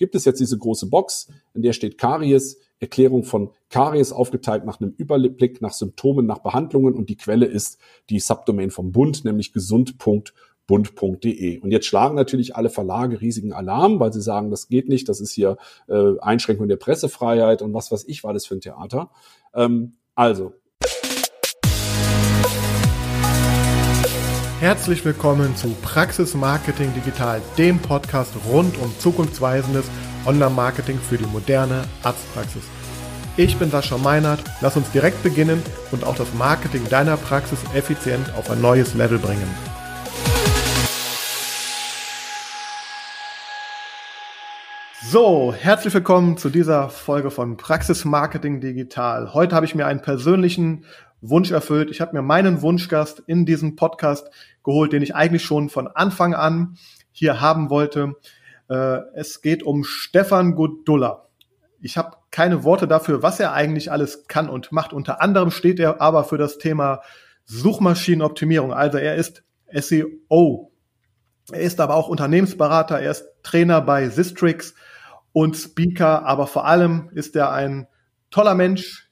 gibt es jetzt diese große Box, in der steht Karies, Erklärung von Karies aufgeteilt nach einem Überblick, nach Symptomen, nach Behandlungen und die Quelle ist die Subdomain vom Bund, nämlich gesund.bund.de. Und jetzt schlagen natürlich alle Verlage riesigen Alarm, weil sie sagen, das geht nicht, das ist hier äh, Einschränkung der Pressefreiheit und was weiß ich war das für ein Theater. Ähm, also, Herzlich willkommen zu Praxis Marketing Digital, dem Podcast rund um zukunftsweisendes Online-Marketing für die moderne Arztpraxis. Ich bin Sascha Meinert, lass uns direkt beginnen und auch das Marketing deiner Praxis effizient auf ein neues Level bringen. So, herzlich willkommen zu dieser Folge von Praxis Marketing Digital. Heute habe ich mir einen persönlichen Wunsch erfüllt. Ich habe mir meinen Wunschgast in diesem Podcast geholt, den ich eigentlich schon von Anfang an hier haben wollte. Äh, es geht um Stefan Godulla. Ich habe keine Worte dafür, was er eigentlich alles kann und macht. Unter anderem steht er aber für das Thema Suchmaschinenoptimierung. Also er ist SEO. Er ist aber auch Unternehmensberater. Er ist Trainer bei Sistrix und Speaker. Aber vor allem ist er ein toller Mensch,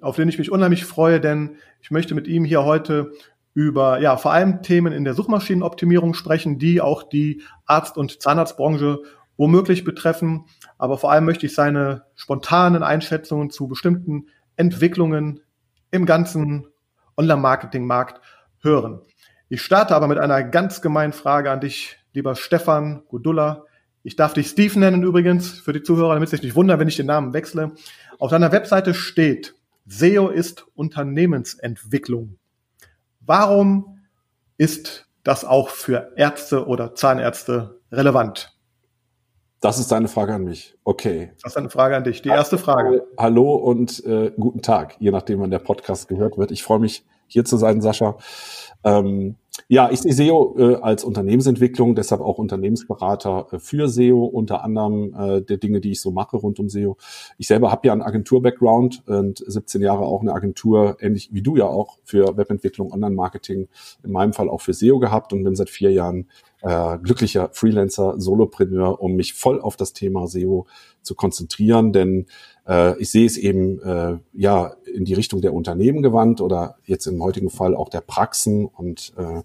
auf den ich mich unheimlich freue, denn ich möchte mit ihm hier heute über ja vor allem Themen in der Suchmaschinenoptimierung sprechen, die auch die Arzt- und Zahnarztbranche womöglich betreffen. Aber vor allem möchte ich seine spontanen Einschätzungen zu bestimmten Entwicklungen im ganzen Online-Marketing-Markt hören. Ich starte aber mit einer ganz gemeinen Frage an dich, lieber Stefan Gudulla. Ich darf dich Steve nennen übrigens für die Zuhörer, damit sich nicht wundern, wenn ich den Namen wechsle. Auf deiner Webseite steht, SEO ist Unternehmensentwicklung. Warum ist das auch für Ärzte oder Zahnärzte relevant? Das ist deine Frage an mich. Okay. Das ist eine Frage an dich. Die erste Frage. Hallo und äh, guten Tag, je nachdem, wann der Podcast gehört wird. Ich freue mich, hier zu sein, Sascha. Ähm, ja, ich sehe SEO äh, als Unternehmensentwicklung, deshalb auch Unternehmensberater äh, für SEO, unter anderem äh, der Dinge, die ich so mache rund um SEO. Ich selber habe ja einen Agentur-Background und 17 Jahre auch eine Agentur, ähnlich wie du ja auch, für Webentwicklung, Online-Marketing, in meinem Fall auch für SEO gehabt und bin seit vier Jahren äh, glücklicher Freelancer, Solopreneur, um mich voll auf das Thema SEO zu konzentrieren, denn äh, ich sehe es eben äh, ja in die Richtung der Unternehmen gewandt oder jetzt im heutigen Fall auch der Praxen und äh,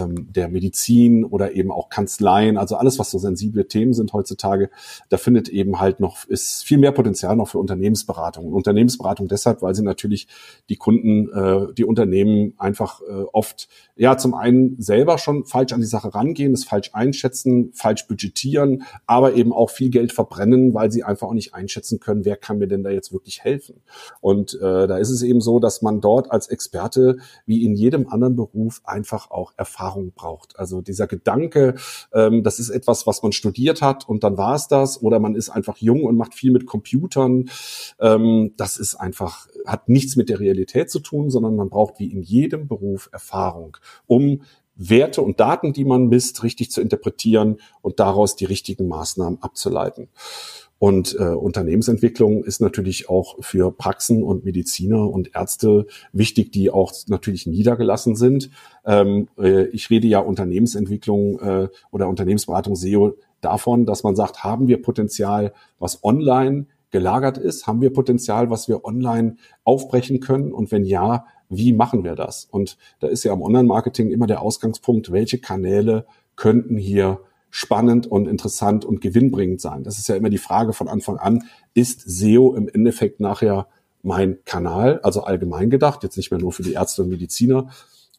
ähm, der Medizin oder eben auch Kanzleien, also alles, was so sensible Themen sind heutzutage, da findet eben halt noch, ist viel mehr Potenzial noch für Unternehmensberatung. Und Unternehmensberatung deshalb, weil sie natürlich die Kunden, äh, die Unternehmen einfach äh, oft, ja, zum einen selber schon falsch an die Sache rangehen, es falsch einschätzen, falsch budgetieren, aber eben auch viel Geld verbrennen, weil sie einfach auch nicht einschätzen können, wer kann mir denn da jetzt wirklich helfen. Und äh, da ist es eben so, dass man dort als Experte wie in jedem anderen Beruf einfach auch Erfahrung braucht. Also dieser Gedanke, ähm, das ist etwas, was man studiert hat und dann war es das, oder man ist einfach jung und macht viel mit Computern. Ähm, das ist einfach, hat nichts mit der Realität zu tun, sondern man braucht wie in jedem Beruf Erfahrung, um Werte und Daten, die man misst, richtig zu interpretieren und daraus die richtigen Maßnahmen abzuleiten. Und äh, Unternehmensentwicklung ist natürlich auch für Praxen und Mediziner und Ärzte wichtig, die auch natürlich niedergelassen sind. Ähm, äh, ich rede ja Unternehmensentwicklung äh, oder Unternehmensberatung SEO davon, dass man sagt, haben wir Potenzial, was online gelagert ist? Haben wir Potenzial, was wir online aufbrechen können? Und wenn ja, wie machen wir das? Und da ist ja am Online-Marketing immer der Ausgangspunkt, welche Kanäle könnten hier spannend und interessant und gewinnbringend sein. Das ist ja immer die Frage von Anfang an, ist SEO im Endeffekt nachher mein Kanal, also allgemein gedacht, jetzt nicht mehr nur für die Ärzte und Mediziner,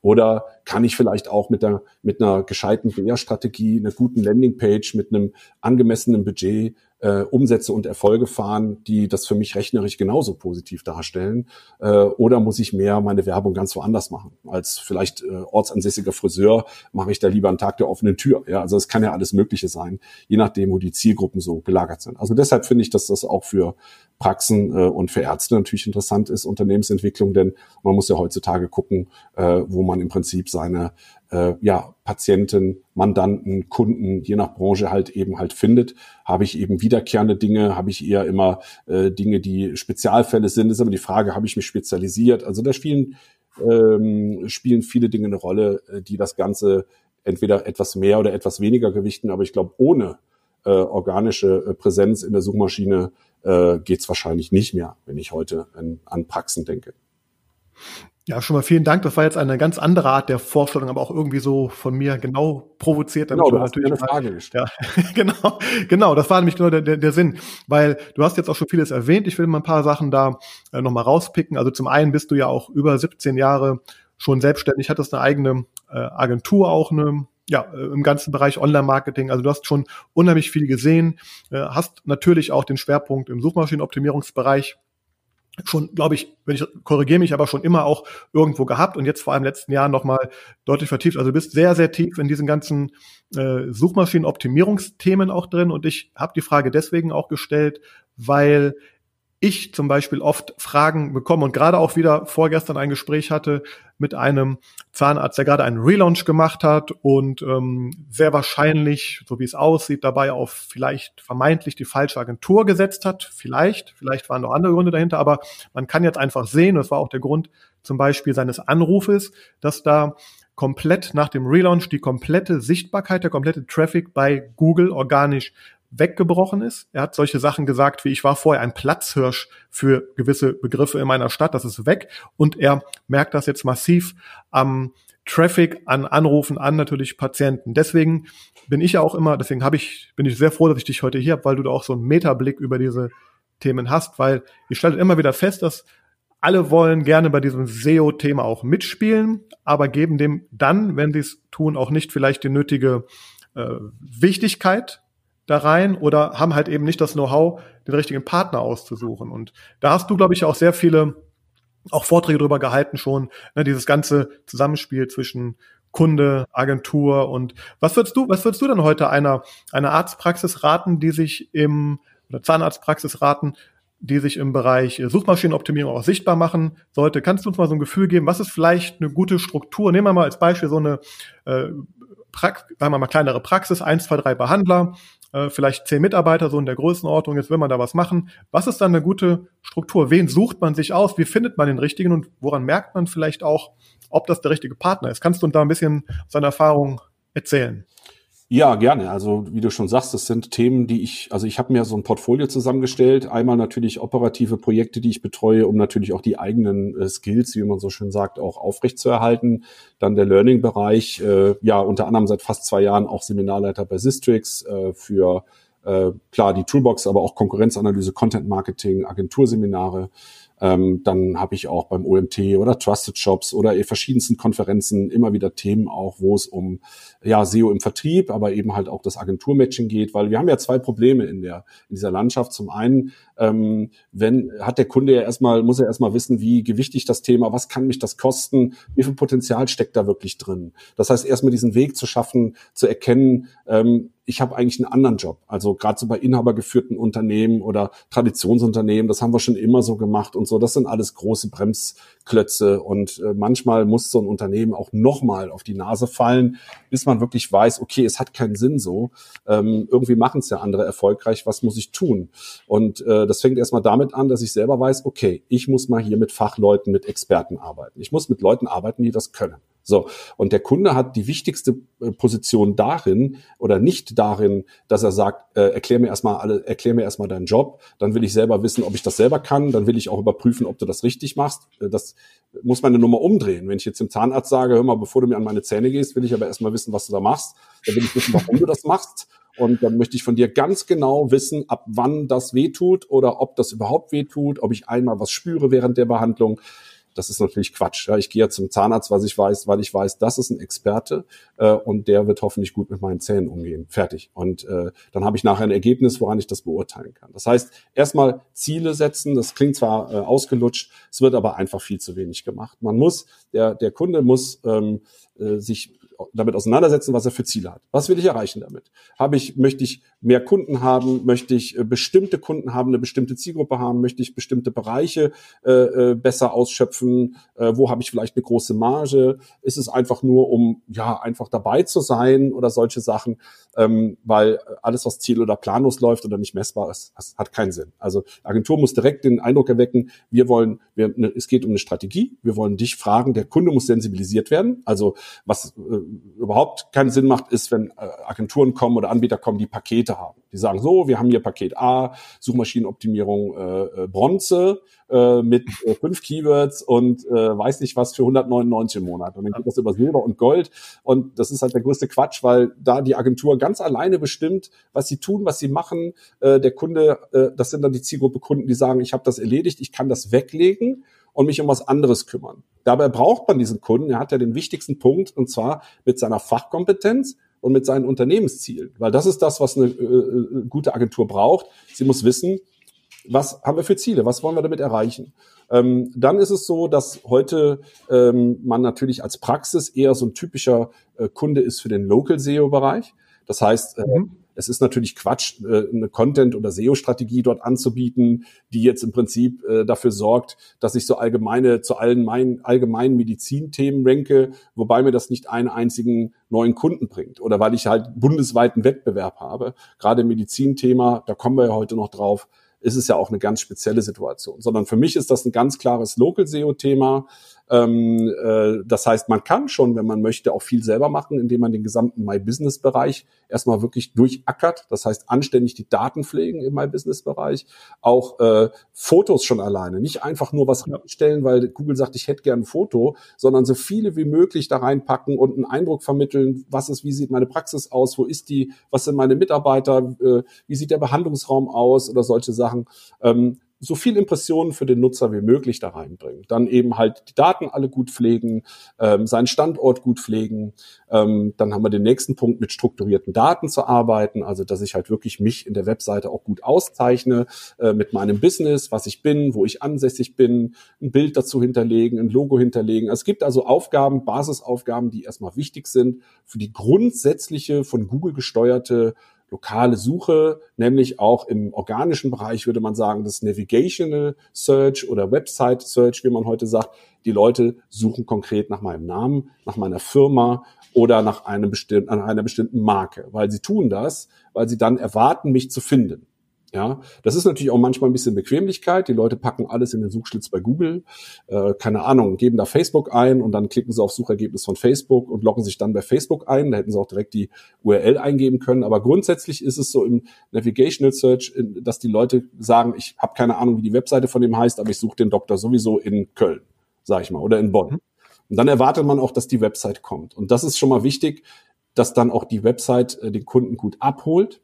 oder kann ich vielleicht auch mit, der, mit einer gescheiten BR-Strategie, einer guten Landingpage, mit einem angemessenen Budget äh, Umsätze und Erfolge fahren, die das für mich rechnerisch genauso positiv darstellen? Äh, oder muss ich mehr meine Werbung ganz woanders machen? Als vielleicht äh, ortsansässiger Friseur mache ich da lieber einen Tag der offenen Tür. Ja, also es kann ja alles Mögliche sein, je nachdem, wo die Zielgruppen so gelagert sind. Also deshalb finde ich, dass das auch für Praxen äh, und für Ärzte natürlich interessant ist, Unternehmensentwicklung, denn man muss ja heutzutage gucken, äh, wo man im Prinzip seine äh, ja, Patienten, Mandanten, Kunden, je nach Branche halt eben halt findet. Habe ich eben wiederkehrende Dinge, habe ich eher immer äh, Dinge, die Spezialfälle sind. Ist aber die Frage, habe ich mich spezialisiert? Also da spielen, ähm, spielen viele Dinge eine Rolle, äh, die das Ganze entweder etwas mehr oder etwas weniger gewichten. Aber ich glaube, ohne äh, organische äh, Präsenz in der Suchmaschine äh, geht es wahrscheinlich nicht mehr, wenn ich heute an, an Praxen denke. Ja, schon mal vielen Dank. Das war jetzt eine ganz andere Art der Vorstellung, aber auch irgendwie so von mir genau provoziert. Genau, du hast natürlich eine Frage gestellt. Ja, genau, genau. Das war nämlich genau der, der, der Sinn, weil du hast jetzt auch schon vieles erwähnt. Ich will mal ein paar Sachen da äh, nochmal rauspicken. Also zum einen bist du ja auch über 17 Jahre schon selbstständig, hattest eine eigene äh, Agentur auch, eine ja, äh, im ganzen Bereich Online-Marketing. Also du hast schon unheimlich viel gesehen, äh, hast natürlich auch den Schwerpunkt im Suchmaschinenoptimierungsbereich schon, glaube ich, wenn ich korrigiere mich, aber schon immer auch irgendwo gehabt und jetzt vor allem letzten Jahr nochmal deutlich vertieft. Also du bist sehr, sehr tief in diesen ganzen äh, Suchmaschinenoptimierungsthemen auch drin und ich habe die Frage deswegen auch gestellt, weil ich zum Beispiel oft Fragen bekomme und gerade auch wieder vorgestern ein Gespräch hatte mit einem Zahnarzt, der gerade einen Relaunch gemacht hat und ähm, sehr wahrscheinlich, so wie es aussieht, dabei auf vielleicht vermeintlich die falsche Agentur gesetzt hat. Vielleicht, vielleicht waren noch andere Gründe dahinter, aber man kann jetzt einfach sehen, das war auch der Grund zum Beispiel seines Anrufes, dass da komplett nach dem Relaunch die komplette Sichtbarkeit, der komplette Traffic bei Google organisch weggebrochen ist. Er hat solche Sachen gesagt, wie ich war vorher ein Platzhirsch für gewisse Begriffe in meiner Stadt, das ist weg. Und er merkt das jetzt massiv am Traffic, an Anrufen, an natürlich Patienten. Deswegen bin ich ja auch immer, deswegen habe ich, bin ich sehr froh, dass ich dich heute hier habe, weil du da auch so einen Metablick über diese Themen hast, weil ihr stellt immer wieder fest, dass alle wollen gerne bei diesem SEO-Thema auch mitspielen, aber geben dem dann, wenn sie es tun, auch nicht vielleicht die nötige äh, Wichtigkeit da rein oder haben halt eben nicht das Know-how, den richtigen Partner auszusuchen. Und da hast du, glaube ich, auch sehr viele auch Vorträge drüber gehalten schon, ne, dieses ganze Zusammenspiel zwischen Kunde, Agentur und was würdest du, was würdest du denn heute einer, einer Arztpraxis raten, die sich im, oder Zahnarztpraxis raten, die sich im Bereich Suchmaschinenoptimierung auch sichtbar machen sollte. Kannst du uns mal so ein Gefühl geben, was ist vielleicht eine gute Struktur? Nehmen wir mal als Beispiel so eine, äh, Prax sagen wir mal kleinere Praxis, eins, zwei, drei Behandler, äh, vielleicht zehn Mitarbeiter, so in der Größenordnung, jetzt will man da was machen. Was ist dann eine gute Struktur? Wen sucht man sich aus? Wie findet man den richtigen und woran merkt man vielleicht auch, ob das der richtige Partner ist? Kannst du uns da ein bisschen seine Erfahrung erzählen? Ja, gerne. Also wie du schon sagst, das sind Themen, die ich, also ich habe mir so ein Portfolio zusammengestellt. Einmal natürlich operative Projekte, die ich betreue, um natürlich auch die eigenen äh, Skills, wie man so schön sagt, auch aufrechtzuerhalten. Dann der Learning-Bereich, äh, ja unter anderem seit fast zwei Jahren auch Seminarleiter bei Sistrix äh, für äh, klar die Toolbox, aber auch Konkurrenzanalyse, Content Marketing, Agenturseminare. Ähm, dann habe ich auch beim OMT oder Trusted Shops oder verschiedensten Konferenzen immer wieder Themen auch, wo es um ja SEO im Vertrieb, aber eben halt auch das Agenturmatching geht, weil wir haben ja zwei Probleme in der in dieser Landschaft. Zum einen, ähm, wenn hat der Kunde ja erstmal muss er erstmal wissen, wie gewichtig das Thema, was kann mich das kosten, wie viel Potenzial steckt da wirklich drin. Das heißt erstmal diesen Weg zu schaffen, zu erkennen, ähm, ich habe eigentlich einen anderen Job. Also gerade so bei inhabergeführten Unternehmen oder Traditionsunternehmen, das haben wir schon immer so gemacht und so. Das sind alles große Bremsklötze und äh, manchmal muss so ein Unternehmen auch nochmal auf die Nase fallen, bis man wirklich weiß, okay, es hat keinen Sinn so. Ähm, irgendwie machen es ja andere erfolgreich. Was muss ich tun? Und äh, das fängt erstmal damit an, dass ich selber weiß, okay, ich muss mal hier mit Fachleuten, mit Experten arbeiten. Ich muss mit Leuten arbeiten, die das können. So, und der Kunde hat die wichtigste äh, Position darin oder nicht darin, dass er sagt, äh, erklär mir erstmal alle, erklär mir erstmal deinen Job, dann will ich selber wissen, ob ich das selber kann, dann will ich auch überprüfen, ob du das richtig machst. Äh, das muss meine Nummer umdrehen. Wenn ich jetzt dem Zahnarzt sage, hör mal, bevor du mir an meine Zähne gehst, will ich aber erstmal wissen, was du da machst. Dann will ich wissen, warum du das machst. Und dann möchte ich von dir ganz genau wissen, ab wann das wehtut oder ob das überhaupt wehtut, ob ich einmal was spüre während der Behandlung das ist natürlich Quatsch. Ja, ich gehe ja zum Zahnarzt, was ich weiß, weil ich weiß, das ist ein Experte äh, und der wird hoffentlich gut mit meinen Zähnen umgehen. Fertig. Und äh, dann habe ich nachher ein Ergebnis, woran ich das beurteilen kann. Das heißt, erstmal Ziele setzen. Das klingt zwar äh, ausgelutscht, es wird aber einfach viel zu wenig gemacht. Man muss, der, der Kunde muss ähm, äh, sich damit auseinandersetzen, was er für Ziele hat. Was will ich erreichen damit? Habe ich, möchte ich mehr Kunden haben? Möchte ich äh, bestimmte Kunden haben, eine bestimmte Zielgruppe haben? Möchte ich bestimmte Bereiche äh, äh, besser ausschöpfen? Äh, wo habe ich vielleicht eine große Marge? Ist es einfach nur, um ja einfach dabei zu sein oder solche Sachen? Ähm, weil alles, was ziel- oder planlos läuft oder nicht messbar ist, hat keinen Sinn. Also Agentur muss direkt den Eindruck erwecken, wir wollen, wir, ne, es geht um eine Strategie, wir wollen dich fragen, der Kunde muss sensibilisiert werden. Also was, äh, überhaupt keinen Sinn macht, ist, wenn äh, Agenturen kommen oder Anbieter kommen, die Pakete haben. Die sagen so, wir haben hier Paket A, Suchmaschinenoptimierung äh, äh Bronze äh, mit äh, fünf Keywords und äh, weiß nicht was für 199 im Monat. Und dann geht das über Silber und Gold. Und das ist halt der größte Quatsch, weil da die Agentur ganz alleine bestimmt, was sie tun, was sie machen. Äh, der Kunde, äh, das sind dann die Zielgruppe Kunden, die sagen, ich habe das erledigt, ich kann das weglegen und mich um was anderes kümmern. Dabei braucht man diesen Kunden. Er hat ja den wichtigsten Punkt und zwar mit seiner Fachkompetenz und mit seinen Unternehmenszielen, weil das ist das, was eine äh, äh, gute Agentur braucht. Sie muss wissen, was haben wir für Ziele, was wollen wir damit erreichen. Ähm, dann ist es so, dass heute ähm, man natürlich als Praxis eher so ein typischer äh, Kunde ist für den Local SEO-Bereich. Das heißt, äh, mhm es ist natürlich Quatsch, äh, eine Content- oder SEO-Strategie dort anzubieten, die jetzt im Prinzip äh, dafür sorgt, dass ich so allgemeine zu allen meinen allgemeinen Medizinthemen ranke, wobei mir das nicht einen einzigen neuen Kunden bringt oder weil ich halt bundesweiten Wettbewerb habe. Gerade im Medizinthema, da kommen wir ja heute noch drauf, ist es ja auch eine ganz spezielle Situation, sondern für mich ist das ein ganz klares Local SEO-Thema. Ähm, äh, das heißt, man kann schon, wenn man möchte, auch viel selber machen, indem man den gesamten My Business Bereich erstmal wirklich durchackert. Das heißt, anständig die Daten pflegen im My Business Bereich, auch äh, Fotos schon alleine, nicht einfach nur was reinstellen, weil Google sagt, ich hätte gern ein Foto, sondern so viele wie möglich da reinpacken und einen Eindruck vermitteln, was ist, wie sieht meine Praxis aus, wo ist die, was sind meine Mitarbeiter, äh, wie sieht der Behandlungsraum aus? Oder solche Sachen. Ähm, so viel Impressionen für den Nutzer wie möglich da reinbringen. Dann eben halt die Daten alle gut pflegen, ähm, seinen Standort gut pflegen. Ähm, dann haben wir den nächsten Punkt, mit strukturierten Daten zu arbeiten, also dass ich halt wirklich mich in der Webseite auch gut auszeichne äh, mit meinem Business, was ich bin, wo ich ansässig bin, ein Bild dazu hinterlegen, ein Logo hinterlegen. Also es gibt also Aufgaben, Basisaufgaben, die erstmal wichtig sind für die grundsätzliche von Google gesteuerte lokale Suche, nämlich auch im organischen Bereich würde man sagen, das Navigational Search oder Website Search, wie man heute sagt. Die Leute suchen konkret nach meinem Namen, nach meiner Firma oder nach einem bestimmten, an einer bestimmten Marke, weil sie tun das, weil sie dann erwarten, mich zu finden. Ja, das ist natürlich auch manchmal ein bisschen Bequemlichkeit. Die Leute packen alles in den Suchschlitz bei Google, äh, keine Ahnung, geben da Facebook ein und dann klicken sie auf Suchergebnis von Facebook und loggen sich dann bei Facebook ein. Da hätten sie auch direkt die URL eingeben können. Aber grundsätzlich ist es so im Navigational Search, dass die Leute sagen, ich habe keine Ahnung, wie die Webseite von dem heißt, aber ich suche den Doktor sowieso in Köln, sage ich mal, oder in Bonn. Und dann erwartet man auch, dass die Website kommt. Und das ist schon mal wichtig, dass dann auch die Website äh, den Kunden gut abholt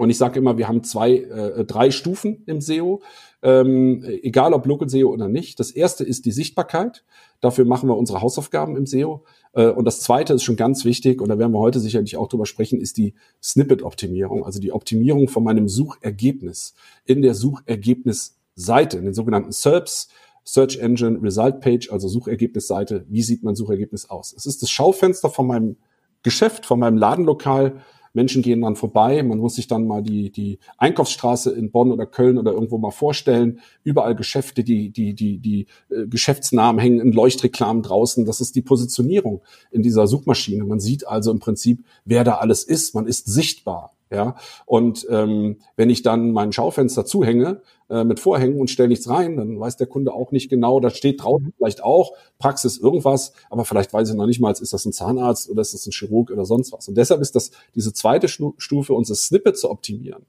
und ich sage immer, wir haben zwei, äh, drei Stufen im SEO, ähm, egal ob Local SEO oder nicht. Das erste ist die Sichtbarkeit. Dafür machen wir unsere Hausaufgaben im SEO. Äh, und das zweite ist schon ganz wichtig, und da werden wir heute sicherlich auch drüber sprechen, ist die Snippet-Optimierung, also die Optimierung von meinem Suchergebnis in der Suchergebnisseite, in den sogenannten SERPs. Search Engine Result Page, also Suchergebnisseite. Wie sieht mein Suchergebnis aus? Es ist das Schaufenster von meinem Geschäft, von meinem Ladenlokal, Menschen gehen dann vorbei. Man muss sich dann mal die, die Einkaufsstraße in Bonn oder Köln oder irgendwo mal vorstellen. Überall Geschäfte, die, die, die, die äh, Geschäftsnamen hängen in Leuchtreklamen draußen. Das ist die Positionierung in dieser Suchmaschine. Man sieht also im Prinzip, wer da alles ist. Man ist sichtbar. Ja, und ähm, wenn ich dann mein Schaufenster zuhänge äh, mit Vorhängen und stelle nichts rein, dann weiß der Kunde auch nicht genau, da steht draußen mhm. vielleicht auch Praxis irgendwas, aber vielleicht weiß ich noch nicht mal, ist das ein Zahnarzt oder ist das ein Chirurg oder sonst was. Und deshalb ist das diese zweite Stufe, unser Snippet zu optimieren,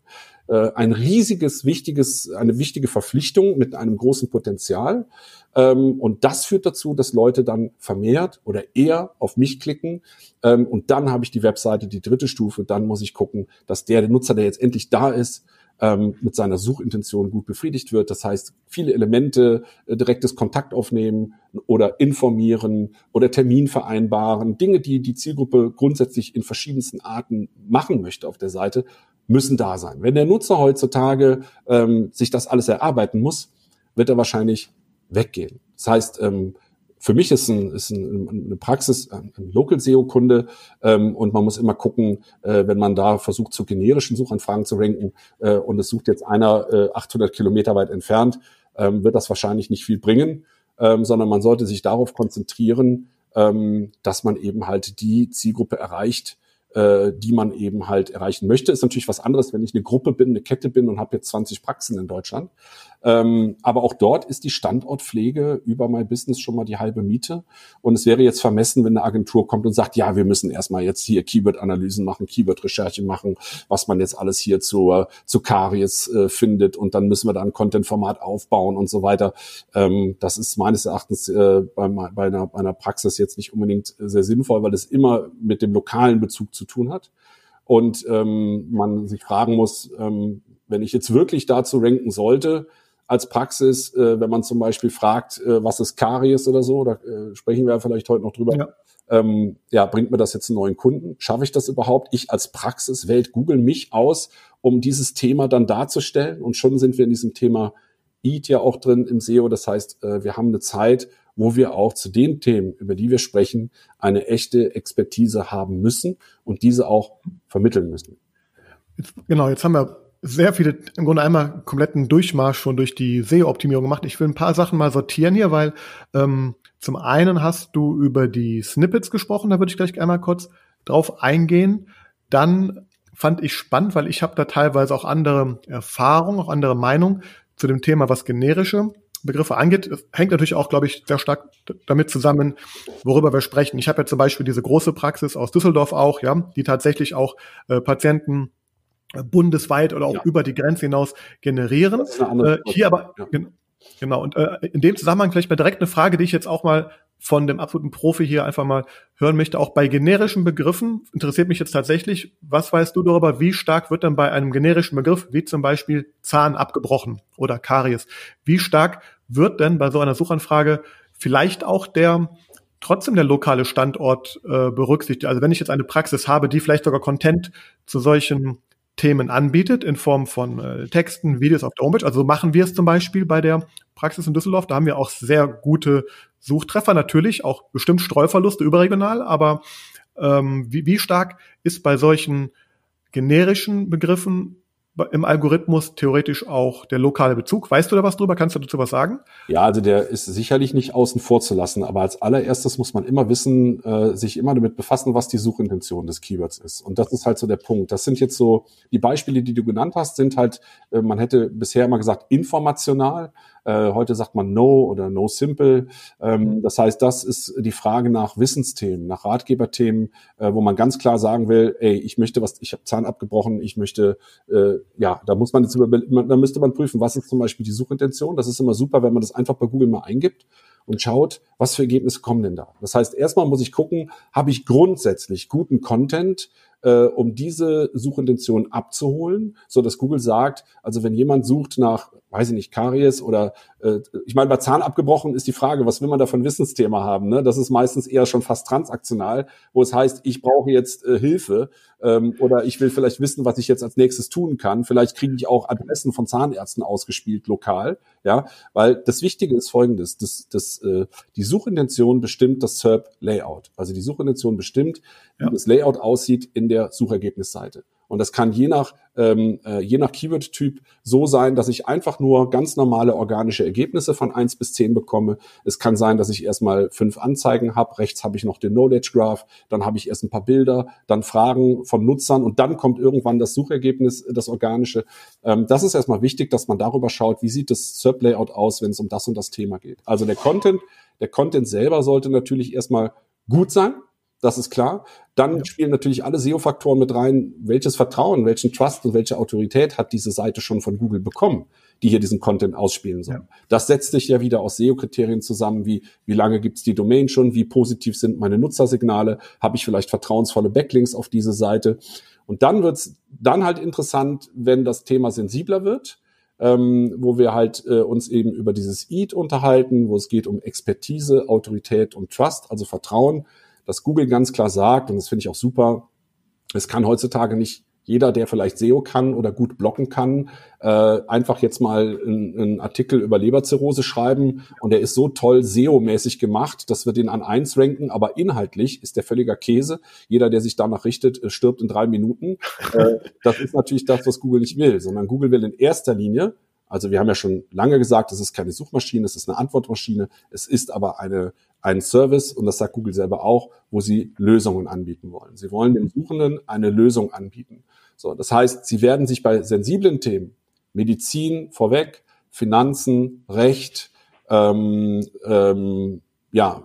äh, ein riesiges, wichtiges, eine wichtige Verpflichtung mit einem großen Potenzial. Ähm, und das führt dazu, dass Leute dann vermehrt oder eher auf mich klicken. Ähm, und dann habe ich die Webseite, die dritte Stufe. Dann muss ich gucken, dass der, der Nutzer, der jetzt endlich da ist, ähm, mit seiner Suchintention gut befriedigt wird. Das heißt, viele Elemente, äh, direktes Kontakt aufnehmen oder informieren oder Termin vereinbaren, Dinge, die die Zielgruppe grundsätzlich in verschiedensten Arten machen möchte auf der Seite, müssen da sein. Wenn der Nutzer heutzutage ähm, sich das alles erarbeiten muss, wird er wahrscheinlich weggehen. Das heißt, ähm, für mich ist, ein, ist ein, eine Praxis ein, Local SEO-Kunde ähm, und man muss immer gucken, äh, wenn man da versucht, zu generischen Suchanfragen zu ranken äh, und es sucht jetzt einer äh, 800 Kilometer weit entfernt, ähm, wird das wahrscheinlich nicht viel bringen, ähm, sondern man sollte sich darauf konzentrieren, ähm, dass man eben halt die Zielgruppe erreicht, äh, die man eben halt erreichen möchte. Ist natürlich was anderes, wenn ich eine Gruppe bin, eine Kette bin und habe jetzt 20 Praxen in Deutschland. Ähm, aber auch dort ist die Standortpflege über My Business schon mal die halbe Miete. Und es wäre jetzt vermessen, wenn eine Agentur kommt und sagt, ja, wir müssen erstmal jetzt hier Keyword-Analysen machen, Keyword-Recherche machen, was man jetzt alles hier zu, zu Karies äh, findet und dann müssen wir da ein Content-Format aufbauen und so weiter. Ähm, das ist meines Erachtens äh, bei, bei, einer, bei einer Praxis jetzt nicht unbedingt sehr sinnvoll, weil es immer mit dem lokalen Bezug zu tun hat. Und ähm, man sich fragen muss, ähm, wenn ich jetzt wirklich dazu ranken sollte, als Praxis, äh, wenn man zum Beispiel fragt, äh, was ist Karies oder so, da äh, sprechen wir vielleicht heute noch drüber. Ja. Ähm, ja, bringt mir das jetzt einen neuen Kunden? Schaffe ich das überhaupt? Ich als Praxis wählt Google mich aus, um dieses Thema dann darzustellen. Und schon sind wir in diesem Thema EAT ja auch drin im SEO. Das heißt, äh, wir haben eine Zeit, wo wir auch zu den Themen, über die wir sprechen, eine echte Expertise haben müssen und diese auch vermitteln müssen. Jetzt, genau, jetzt haben wir sehr viele, im Grunde einmal kompletten Durchmarsch schon durch die SEO-Optimierung gemacht. Ich will ein paar Sachen mal sortieren hier, weil ähm, zum einen hast du über die Snippets gesprochen, da würde ich gleich einmal kurz drauf eingehen. Dann fand ich spannend, weil ich habe da teilweise auch andere Erfahrungen, auch andere Meinungen zu dem Thema, was generische Begriffe angeht. Das hängt natürlich auch, glaube ich, sehr stark damit zusammen, worüber wir sprechen. Ich habe ja zum Beispiel diese große Praxis aus Düsseldorf auch, ja, die tatsächlich auch äh, Patienten bundesweit oder auch ja. über die Grenze hinaus generieren. Äh, hier aber ja. genau und äh, in dem Zusammenhang vielleicht mal direkt eine Frage, die ich jetzt auch mal von dem absoluten Profi hier einfach mal hören möchte. Auch bei generischen Begriffen interessiert mich jetzt tatsächlich, was weißt du darüber, wie stark wird dann bei einem generischen Begriff, wie zum Beispiel Zahn abgebrochen oder Karies, wie stark wird denn bei so einer Suchanfrage vielleicht auch der trotzdem der lokale Standort äh, berücksichtigt. Also wenn ich jetzt eine Praxis habe, die vielleicht sogar Content zu solchen Themen anbietet in Form von äh, Texten, Videos auf der Homepage. Also machen wir es zum Beispiel bei der Praxis in Düsseldorf. Da haben wir auch sehr gute Suchtreffer, natürlich auch bestimmt Streuverluste überregional, aber ähm, wie, wie stark ist bei solchen generischen Begriffen im Algorithmus theoretisch auch der lokale Bezug. Weißt du da was drüber? Kannst du dazu was sagen? Ja, also der ist sicherlich nicht außen vor zu lassen, aber als allererstes muss man immer wissen, äh, sich immer damit befassen, was die Suchintention des Keywords ist. Und das ist halt so der Punkt. Das sind jetzt so, die Beispiele, die du genannt hast, sind halt, äh, man hätte bisher immer gesagt, informational. Äh, heute sagt man No oder No Simple. Ähm, mhm. das heißt, das ist die Frage nach Wissensthemen, nach Ratgeberthemen, äh, wo man ganz klar sagen will, ey, ich möchte was, ich habe Zahn abgebrochen, ich möchte, äh, ja, da muss man jetzt über, da müsste man prüfen, was ist zum Beispiel die Suchintention. Das ist immer super, wenn man das einfach bei Google mal eingibt und schaut, was für Ergebnisse kommen denn da. Das heißt, erstmal muss ich gucken, habe ich grundsätzlich guten Content, äh, um diese Suchintention abzuholen, so dass Google sagt, also wenn jemand sucht nach weiß ich nicht, Karies oder äh, ich meine, bei Zahn abgebrochen ist die Frage, was will man da von Wissensthema haben? Ne? Das ist meistens eher schon fast transaktional, wo es heißt, ich brauche jetzt äh, Hilfe ähm, oder ich will vielleicht wissen, was ich jetzt als nächstes tun kann. Vielleicht kriege ich auch Adressen von Zahnärzten ausgespielt lokal, ja, weil das Wichtige ist folgendes, das, das, äh, die Suchintention bestimmt das SERP-Layout. Also die Suchintention bestimmt, wie ja. das Layout aussieht in der Suchergebnisseite. Und das kann je nach, ähm, äh, je nach Keyword-Typ so sein, dass ich einfach nur ganz normale organische Ergebnisse von eins bis zehn bekomme. Es kann sein, dass ich erstmal fünf Anzeigen habe. Rechts habe ich noch den Knowledge Graph. Dann habe ich erst ein paar Bilder, dann Fragen von Nutzern und dann kommt irgendwann das Suchergebnis, das organische. Ähm, das ist erstmal wichtig, dass man darüber schaut, wie sieht das SERP-Layout aus, wenn es um das und das Thema geht. Also der Content, der Content selber sollte natürlich erstmal gut sein das ist klar. Dann ja. spielen natürlich alle SEO-Faktoren mit rein. Welches Vertrauen, welchen Trust und welche Autorität hat diese Seite schon von Google bekommen, die hier diesen Content ausspielen soll? Ja. Das setzt sich ja wieder aus SEO-Kriterien zusammen, wie wie lange gibt's die Domain schon, wie positiv sind meine Nutzersignale, habe ich vielleicht vertrauensvolle Backlinks auf diese Seite. Und dann wird's dann halt interessant, wenn das Thema sensibler wird. Ähm, wo wir halt äh, uns eben über dieses EAT unterhalten, wo es geht um Expertise, Autorität und Trust, also Vertrauen dass Google ganz klar sagt, und das finde ich auch super, es kann heutzutage nicht jeder, der vielleicht SEO kann oder gut blocken kann, äh, einfach jetzt mal einen Artikel über Leberzirrhose schreiben und der ist so toll SEO-mäßig gemacht, dass wir den an eins ranken, aber inhaltlich ist der völliger Käse. Jeder, der sich danach richtet, äh, stirbt in drei Minuten. Äh, das ist natürlich das, was Google nicht will, sondern Google will in erster Linie also wir haben ja schon lange gesagt, es ist keine Suchmaschine, es ist eine Antwortmaschine, es ist aber eine, ein Service, und das sagt Google selber auch, wo sie Lösungen anbieten wollen. Sie wollen dem Suchenden eine Lösung anbieten. So, das heißt, sie werden sich bei sensiblen Themen, Medizin vorweg, Finanzen, Recht, ähm, ähm, ja,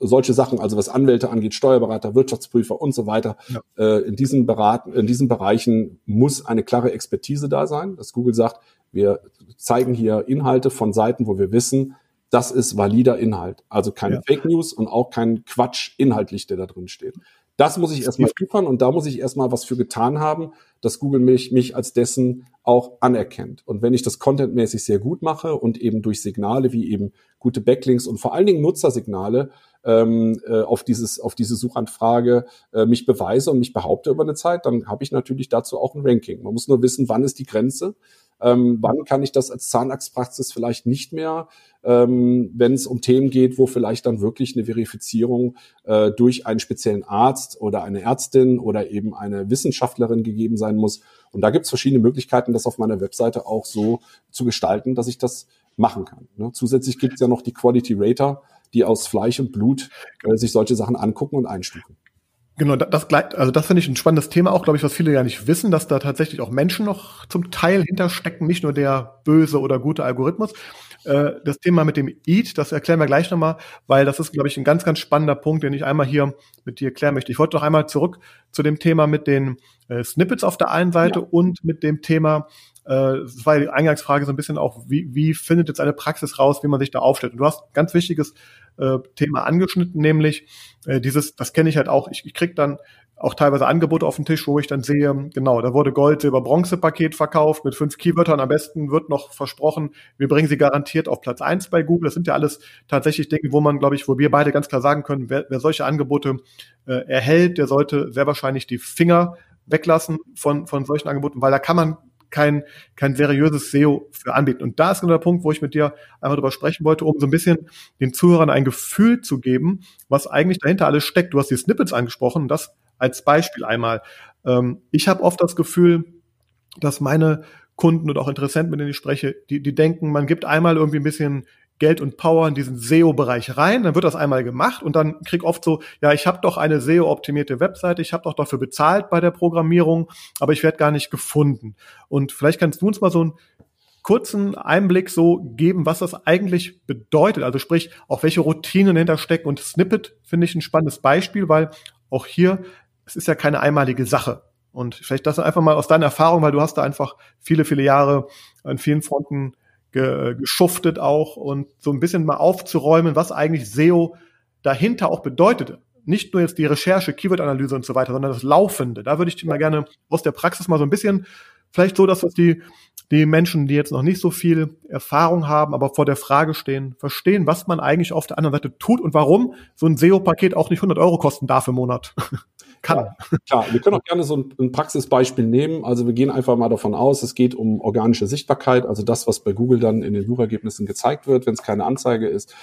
solche Sachen, also was Anwälte angeht, Steuerberater, Wirtschaftsprüfer und so weiter, ja. äh, in diesen Beraten, in diesen Bereichen muss eine klare Expertise da sein, dass Google sagt, wir zeigen hier Inhalte von Seiten, wo wir wissen, das ist valider Inhalt. Also keine ja. Fake News und auch kein Quatsch inhaltlich, der da drin steht. Das muss ich erstmal liefern und da muss ich erstmal was für getan haben, dass Google mich, mich als dessen auch anerkennt. Und wenn ich das contentmäßig sehr gut mache und eben durch Signale wie eben gute Backlinks und vor allen Dingen Nutzersignale ähm, äh, auf dieses auf diese Suchanfrage äh, mich beweise und mich behaupte über eine Zeit, dann habe ich natürlich dazu auch ein Ranking. Man muss nur wissen, wann ist die Grenze ähm, wann kann ich das als Zahnarztpraxis vielleicht nicht mehr, ähm, wenn es um Themen geht, wo vielleicht dann wirklich eine Verifizierung äh, durch einen speziellen Arzt oder eine Ärztin oder eben eine Wissenschaftlerin gegeben sein muss. Und da gibt es verschiedene Möglichkeiten, das auf meiner Webseite auch so zu gestalten, dass ich das machen kann. Ne? Zusätzlich gibt es ja noch die Quality Rater, die aus Fleisch und Blut äh, sich solche Sachen angucken und einstufen. Genau, das, also das finde ich ein spannendes Thema auch, glaube ich, was viele ja nicht wissen, dass da tatsächlich auch Menschen noch zum Teil hinterstecken, nicht nur der böse oder gute Algorithmus. Äh, das Thema mit dem Eat, das erklären wir gleich nochmal, weil das ist, glaube ich, ein ganz, ganz spannender Punkt, den ich einmal hier mit dir erklären möchte. Ich wollte noch einmal zurück zu dem Thema mit den äh, Snippets auf der einen Seite ja. und mit dem Thema, äh, das war die Eingangsfrage so ein bisschen auch, wie, wie findet jetzt eine Praxis raus, wie man sich da aufstellt. Und du hast ganz wichtiges äh, Thema angeschnitten, nämlich äh, dieses, das kenne ich halt auch, ich, ich krieg dann auch teilweise Angebote auf den Tisch, wo ich dann sehe, genau, da wurde Gold, Silber, Bronze Paket verkauft mit fünf Keywörtern. Am besten wird noch versprochen, wir bringen sie garantiert auf Platz eins bei Google. Das sind ja alles tatsächlich Dinge, wo man, glaube ich, wo wir beide ganz klar sagen können, wer, wer solche Angebote äh, erhält, der sollte sehr wahrscheinlich die Finger weglassen von, von solchen Angeboten, weil da kann man kein, kein seriöses SEO für anbieten. Und da ist genau der Punkt, wo ich mit dir einfach drüber sprechen wollte, um so ein bisschen den Zuhörern ein Gefühl zu geben, was eigentlich dahinter alles steckt. Du hast die Snippets angesprochen, das als Beispiel einmal. Ähm, ich habe oft das Gefühl, dass meine Kunden und auch Interessenten, mit denen ich spreche, die, die denken, man gibt einmal irgendwie ein bisschen Geld und Power in diesen SEO-Bereich rein, dann wird das einmal gemacht und dann krieg oft so, ja, ich habe doch eine SEO-optimierte Webseite, ich habe doch dafür bezahlt bei der Programmierung, aber ich werde gar nicht gefunden. Und vielleicht kannst du uns mal so einen kurzen Einblick so geben, was das eigentlich bedeutet. Also sprich, auch welche Routinen dahinter stecken. Und Snippet finde ich ein spannendes Beispiel, weil auch hier, es ist ja keine einmalige Sache. Und vielleicht das einfach mal aus deiner Erfahrung, weil du hast da einfach viele, viele Jahre an vielen Fronten ge, geschuftet auch und so ein bisschen mal aufzuräumen, was eigentlich SEO dahinter auch bedeutet. Nicht nur jetzt die Recherche, Keyword-Analyse und so weiter, sondern das Laufende. Da würde ich mal gerne aus der Praxis mal so ein bisschen, vielleicht so, dass das die, die Menschen, die jetzt noch nicht so viel Erfahrung haben, aber vor der Frage stehen, verstehen, was man eigentlich auf der anderen Seite tut und warum so ein SEO-Paket auch nicht 100 Euro kosten darf im Monat. kann. Ja, klar, wir können auch gerne so ein, ein, Praxisbeispiel nehmen. Also wir gehen einfach mal davon aus, es geht um organische Sichtbarkeit, also das, was bei Google dann in den Suchergebnissen gezeigt wird, wenn es keine Anzeige ist.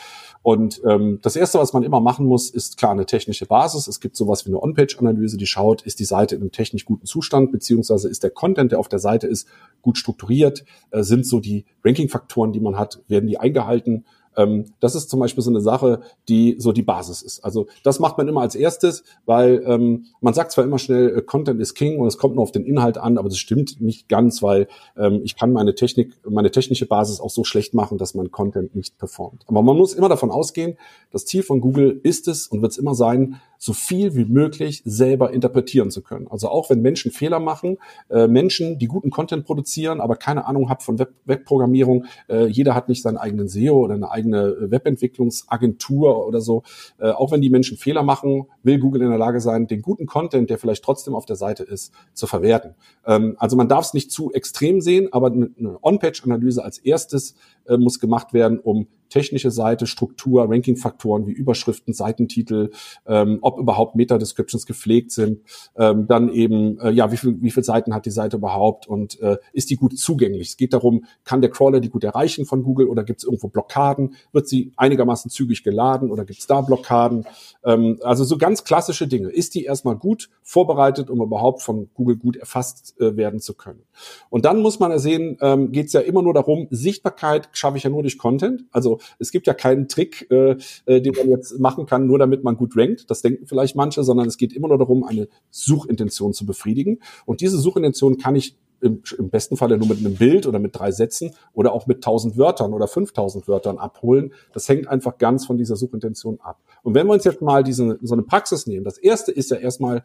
Und ähm, das Erste, was man immer machen muss, ist klar eine technische Basis. Es gibt sowas wie eine On-Page-Analyse, die schaut, ist die Seite in einem technisch guten Zustand, beziehungsweise ist der Content, der auf der Seite ist, gut strukturiert, äh, sind so die Ranking-Faktoren, die man hat, werden die eingehalten ähm, das ist zum Beispiel so eine Sache, die so die Basis ist. Also das macht man immer als erstes, weil ähm, man sagt zwar immer schnell, äh, Content is King und es kommt nur auf den Inhalt an, aber das stimmt nicht ganz, weil ähm, ich kann meine Technik, meine technische Basis auch so schlecht machen, dass mein Content nicht performt. Aber man muss immer davon ausgehen, das Ziel von Google ist es und wird es immer sein, so viel wie möglich selber interpretieren zu können. Also auch wenn Menschen Fehler machen, äh, Menschen, die guten Content produzieren, aber keine Ahnung haben von Web Webprogrammierung, äh, jeder hat nicht seinen eigenen SEO oder eine eigene Webentwicklungsagentur oder so. Äh, auch wenn die Menschen Fehler machen, will Google in der Lage sein, den guten Content, der vielleicht trotzdem auf der Seite ist, zu verwerten. Ähm, also man darf es nicht zu extrem sehen, aber eine On-Page-Analyse als erstes äh, muss gemacht werden, um technische Seite, Struktur, Ranking-Faktoren wie Überschriften, Seitentitel, ähm, ob überhaupt Meta-Descriptions gepflegt sind, ähm, dann eben, äh, ja, wie viel, wie viel Seiten hat die Seite überhaupt und äh, ist die gut zugänglich? Es geht darum, kann der Crawler die gut erreichen von Google oder gibt es irgendwo Blockaden? Wird sie einigermaßen zügig geladen oder gibt es da Blockaden? Ähm, also so ganz klassische Dinge. Ist die erstmal gut vorbereitet, um überhaupt von Google gut erfasst äh, werden zu können? Und dann muss man sehen, ähm, geht es ja immer nur darum, Sichtbarkeit schaffe ich ja nur durch Content. Also es gibt ja keinen Trick, äh, äh, den man jetzt machen kann, nur damit man gut rankt. Das denken vielleicht manche, sondern es geht immer nur darum, eine Suchintention zu befriedigen. Und diese Suchintention kann ich im, im besten Falle nur mit einem Bild oder mit drei Sätzen oder auch mit 1000 Wörtern oder 5000 Wörtern abholen. Das hängt einfach ganz von dieser Suchintention ab. Und wenn wir uns jetzt mal diese, so eine Praxis nehmen, das erste ist ja erstmal,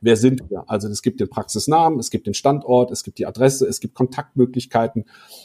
wer sind wir? Also es gibt den Praxisnamen, es gibt den Standort, es gibt die Adresse, es gibt Kontaktmöglichkeiten.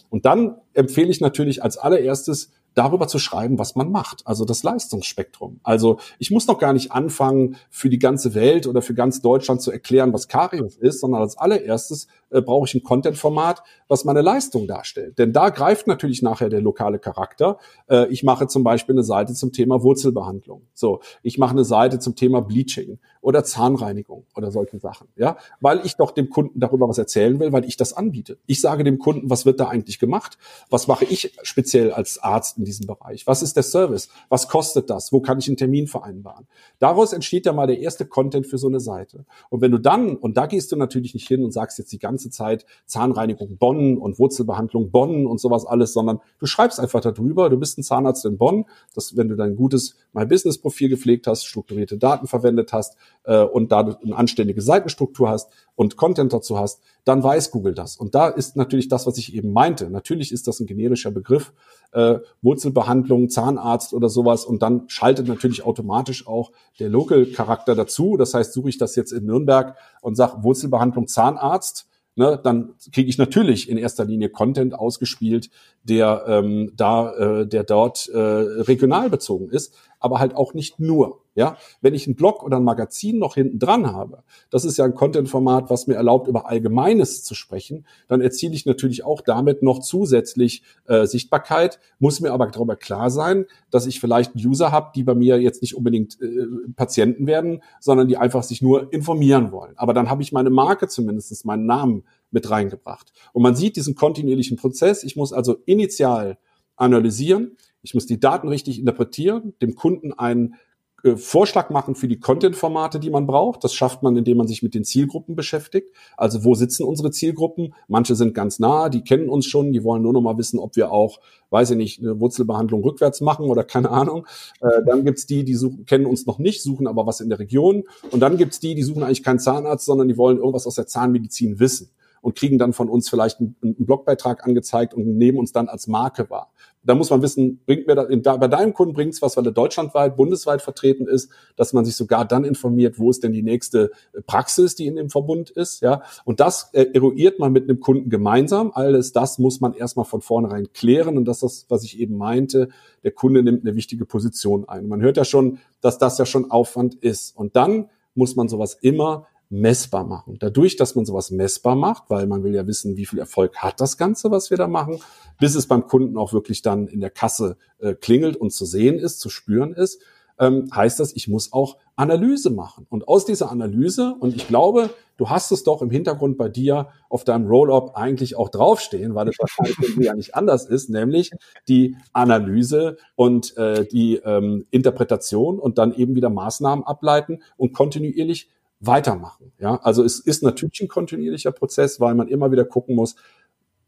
Und dann empfehle ich natürlich als allererstes, darüber zu schreiben, was man macht, also das Leistungsspektrum. Also ich muss noch gar nicht anfangen, für die ganze Welt oder für ganz Deutschland zu erklären, was Karius ist, sondern als allererstes äh, brauche ich ein Content-Format, was meine Leistung darstellt. Denn da greift natürlich nachher der lokale Charakter. Äh, ich mache zum Beispiel eine Seite zum Thema Wurzelbehandlung. So, ich mache eine Seite zum Thema Bleaching oder Zahnreinigung oder solche Sachen, ja, weil ich doch dem Kunden darüber was erzählen will, weil ich das anbiete. Ich sage dem Kunden, was wird da eigentlich gemacht? Was mache ich speziell als Arzt in diesem Bereich? Was ist der Service? Was kostet das? Wo kann ich einen Termin vereinbaren? Daraus entsteht ja mal der erste Content für so eine Seite. Und wenn du dann, und da gehst du natürlich nicht hin und sagst jetzt die ganze Zeit Zahnreinigung Bonn und Wurzelbehandlung Bonn und sowas alles, sondern du schreibst einfach darüber, du bist ein Zahnarzt in Bonn, dass wenn du dein gutes My Business Profil gepflegt hast, strukturierte Daten verwendet hast äh, und da eine anständige Seitenstruktur hast und Content dazu hast, dann weiß Google das. Und da ist natürlich das, was ich eben meinte. Natürlich ist das ein generischer Begriff, äh, Wurzelbehandlung, Zahnarzt oder sowas. Und dann schaltet natürlich automatisch auch der Local-Charakter dazu. Das heißt, suche ich das jetzt in Nürnberg und sage Wurzelbehandlung Zahnarzt, ne, dann kriege ich natürlich in erster Linie Content ausgespielt, der ähm, da, äh, der dort äh, regional bezogen ist, aber halt auch nicht nur. Ja, wenn ich einen Blog oder ein Magazin noch hinten dran habe, das ist ja ein Content-Format, was mir erlaubt, über Allgemeines zu sprechen, dann erziele ich natürlich auch damit noch zusätzlich äh, Sichtbarkeit, muss mir aber darüber klar sein, dass ich vielleicht User habe, die bei mir jetzt nicht unbedingt äh, Patienten werden, sondern die einfach sich nur informieren wollen. Aber dann habe ich meine Marke zumindest, meinen Namen mit reingebracht. Und man sieht diesen kontinuierlichen Prozess. Ich muss also initial analysieren, ich muss die Daten richtig interpretieren, dem Kunden einen äh, Vorschlag machen für die Content-Formate, die man braucht. Das schafft man, indem man sich mit den Zielgruppen beschäftigt. Also wo sitzen unsere Zielgruppen? Manche sind ganz nah, die kennen uns schon, die wollen nur noch mal wissen, ob wir auch, weiß ich nicht, eine Wurzelbehandlung rückwärts machen oder keine Ahnung. Äh, dann gibt's die, die suchen, kennen uns noch nicht, suchen aber was in der Region. Und dann gibt's die, die suchen eigentlich keinen Zahnarzt, sondern die wollen irgendwas aus der Zahnmedizin wissen und kriegen dann von uns vielleicht einen, einen Blogbeitrag angezeigt und nehmen uns dann als Marke wahr. Da muss man wissen, bringt mir da, bei deinem Kunden bringt's was, weil er deutschlandweit, bundesweit vertreten ist, dass man sich sogar dann informiert, wo ist denn die nächste Praxis, die in dem Verbund ist, ja. Und das äh, eruiert man mit einem Kunden gemeinsam. Alles das muss man erstmal von vornherein klären und das ist das, was ich eben meinte. Der Kunde nimmt eine wichtige Position ein. Man hört ja schon, dass das ja schon Aufwand ist. Und dann muss man sowas immer messbar machen. Dadurch, dass man sowas messbar macht, weil man will ja wissen, wie viel Erfolg hat das Ganze, was wir da machen, bis es beim Kunden auch wirklich dann in der Kasse äh, klingelt und zu sehen ist, zu spüren ist, ähm, heißt das, ich muss auch Analyse machen. Und aus dieser Analyse, und ich glaube, du hast es doch im Hintergrund bei dir auf deinem Roll-up eigentlich auch draufstehen, weil es wahrscheinlich ja nicht anders ist, nämlich die Analyse und äh, die ähm, Interpretation und dann eben wieder Maßnahmen ableiten und kontinuierlich weitermachen. Ja, also es ist natürlich ein kontinuierlicher Prozess, weil man immer wieder gucken muss,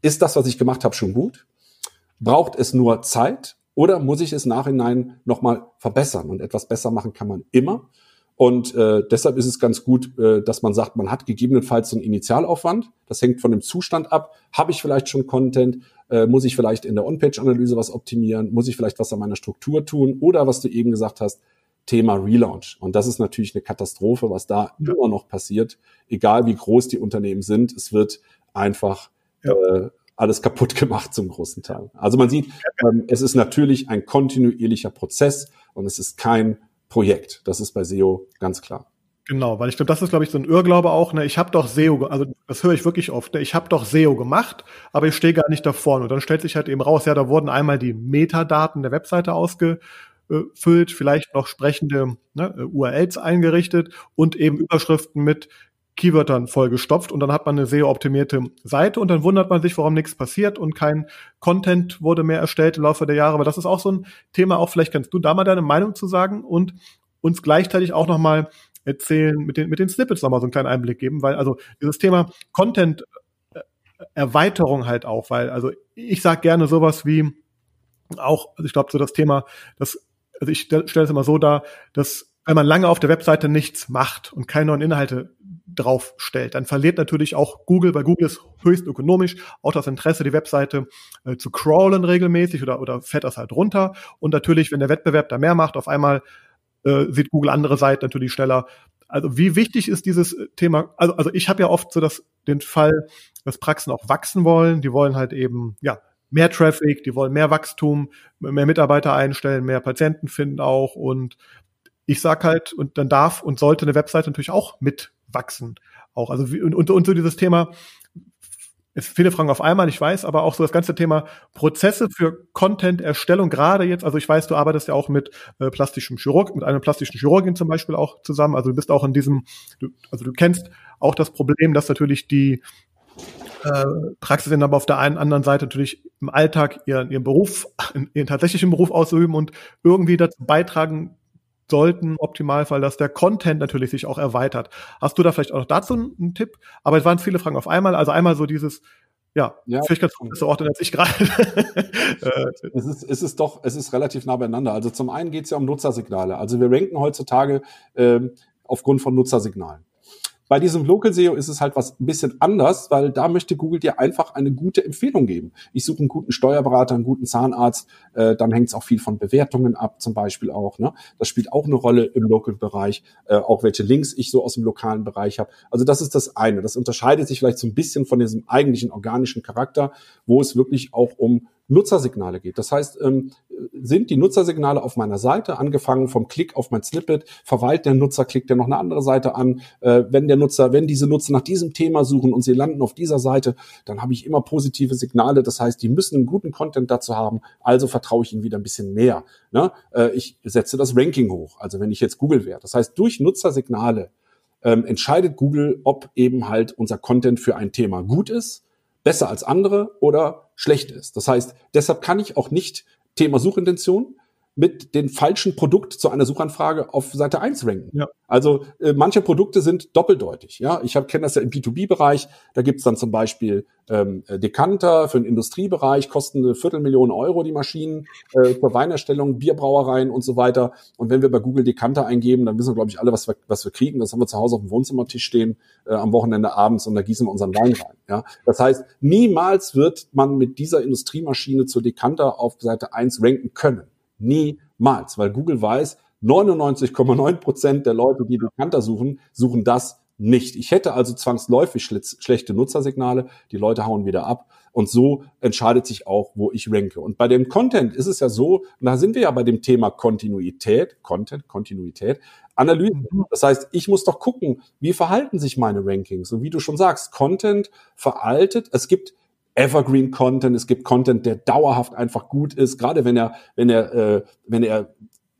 ist das, was ich gemacht habe, schon gut? Braucht es nur Zeit oder muss ich es nachhinein nochmal verbessern? Und etwas besser machen kann man immer. Und äh, deshalb ist es ganz gut, äh, dass man sagt, man hat gegebenenfalls so einen Initialaufwand. Das hängt von dem Zustand ab. Habe ich vielleicht schon Content? Äh, muss ich vielleicht in der On-Page-Analyse was optimieren? Muss ich vielleicht was an meiner Struktur tun? Oder was du eben gesagt hast, Thema Relaunch. Und das ist natürlich eine Katastrophe, was da ja. immer noch passiert, egal wie groß die Unternehmen sind. Es wird einfach ja. äh, alles kaputt gemacht zum großen Teil. Also man sieht, ähm, es ist natürlich ein kontinuierlicher Prozess und es ist kein Projekt. Das ist bei SEO ganz klar. Genau, weil ich glaube, das ist, glaube ich, so ein Irrglaube auch. Ne? Ich habe doch SEO, also das höre ich wirklich oft. Ne? Ich habe doch SEO gemacht, aber ich stehe gar nicht da vorne. Und dann stellt sich halt eben raus, ja, da wurden einmal die Metadaten der Webseite ausge, füllt, vielleicht noch sprechende ne, URLs eingerichtet und eben Überschriften mit Keywörtern vollgestopft und dann hat man eine SEO-optimierte Seite und dann wundert man sich, warum nichts passiert und kein Content wurde mehr erstellt im Laufe der Jahre. Aber das ist auch so ein Thema, auch vielleicht kannst du da mal deine Meinung zu sagen und uns gleichzeitig auch nochmal erzählen, mit den, mit den Snippets nochmal so einen kleinen Einblick geben, weil also dieses Thema Content äh, Erweiterung halt auch, weil also ich sag gerne sowas wie auch, also ich glaube so das Thema, das also ich stelle es immer so dar, dass wenn man lange auf der Webseite nichts macht und keine neuen Inhalte drauf stellt. Dann verliert natürlich auch Google, weil Google ist höchst ökonomisch, auch das Interesse, die Webseite äh, zu crawlen regelmäßig oder, oder fährt das halt runter. Und natürlich, wenn der Wettbewerb da mehr macht, auf einmal äh, sieht Google andere Seiten natürlich schneller. Also wie wichtig ist dieses Thema? Also, also ich habe ja oft so das, den Fall, dass Praxen auch wachsen wollen. Die wollen halt eben ja mehr Traffic, die wollen mehr Wachstum, mehr Mitarbeiter einstellen, mehr Patienten finden auch. Und ich sag halt, und dann darf und sollte eine Webseite natürlich auch mitwachsen. Auch. Also und, und, und so dieses Thema, es viele Fragen auf einmal, ich weiß, aber auch so das ganze Thema Prozesse für Content-Erstellung, gerade jetzt, also ich weiß, du arbeitest ja auch mit äh, plastischem Chirurg, mit einem plastischen Chirurgin zum Beispiel auch zusammen, also du bist auch in diesem, du, also du kennst auch das Problem, dass natürlich die äh, Praxis sind aber auf der einen anderen Seite natürlich im Alltag ihren, ihren Beruf, ihren tatsächlichen Beruf ausüben und irgendwie dazu beitragen sollten, im Optimalfall, dass der Content natürlich sich auch erweitert. Hast du da vielleicht auch noch dazu einen, Tipp? Aber es waren viele Fragen auf einmal. Also einmal so dieses, ja, ja. vielleicht kannst du das ordnen als ich gerade. es, ist, es ist doch, es ist relativ nah beieinander. Also zum einen geht es ja um Nutzersignale. Also wir ranken heutzutage ähm, aufgrund von Nutzersignalen. Bei diesem Local SEO ist es halt was ein bisschen anders, weil da möchte Google dir einfach eine gute Empfehlung geben. Ich suche einen guten Steuerberater, einen guten Zahnarzt, äh, dann hängt es auch viel von Bewertungen ab, zum Beispiel auch. Ne? Das spielt auch eine Rolle im Local-Bereich, äh, auch welche Links ich so aus dem lokalen Bereich habe. Also das ist das eine. Das unterscheidet sich vielleicht so ein bisschen von diesem eigentlichen organischen Charakter, wo es wirklich auch um Nutzersignale geht. Das heißt, ähm, sind die Nutzersignale auf meiner Seite, angefangen vom Klick auf mein Snippet, verweilt der Nutzer, klickt er noch eine andere Seite an. Äh, wenn der Nutzer, wenn diese Nutzer nach diesem Thema suchen und sie landen auf dieser Seite, dann habe ich immer positive Signale. Das heißt, die müssen einen guten Content dazu haben, also vertraue ich ihnen wieder ein bisschen mehr. Ne? Äh, ich setze das Ranking hoch, also wenn ich jetzt Google wäre. Das heißt, durch Nutzersignale ähm, entscheidet Google, ob eben halt unser Content für ein Thema gut ist besser als andere oder schlecht ist. Das heißt, deshalb kann ich auch nicht Thema Suchintention mit dem falschen Produkt zu einer Suchanfrage auf Seite 1 ranken. Ja. Also äh, manche Produkte sind doppeldeutig. Ja, ich kenne das ja im B2B-Bereich. Da gibt's dann zum Beispiel ähm, Dekanter für den Industriebereich, kosten eine Viertelmillion Euro die Maschinen äh, zur Weinerstellung, Bierbrauereien und so weiter. Und wenn wir bei Google Dekanter eingeben, dann wissen wir, glaube ich, alle, was wir, was wir kriegen. Das haben wir zu Hause auf dem Wohnzimmertisch stehen äh, am Wochenende abends und da gießen wir unseren Wein rein. Ja, das heißt, niemals wird man mit dieser Industriemaschine zur Dekanter auf Seite 1 ranken können. Niemals, weil Google weiß, 99,9 Prozent der Leute, die Bekannter suchen, suchen das nicht. Ich hätte also zwangsläufig schlechte Nutzersignale, die Leute hauen wieder ab und so entscheidet sich auch, wo ich ranke. Und bei dem Content ist es ja so, und da sind wir ja bei dem Thema Kontinuität, Content, Kontinuität, Analyse. Mhm. Das heißt, ich muss doch gucken, wie verhalten sich meine Rankings. Und wie du schon sagst, Content veraltet. Es gibt Evergreen Content, es gibt Content, der dauerhaft einfach gut ist, gerade wenn er, wenn er, äh, wenn er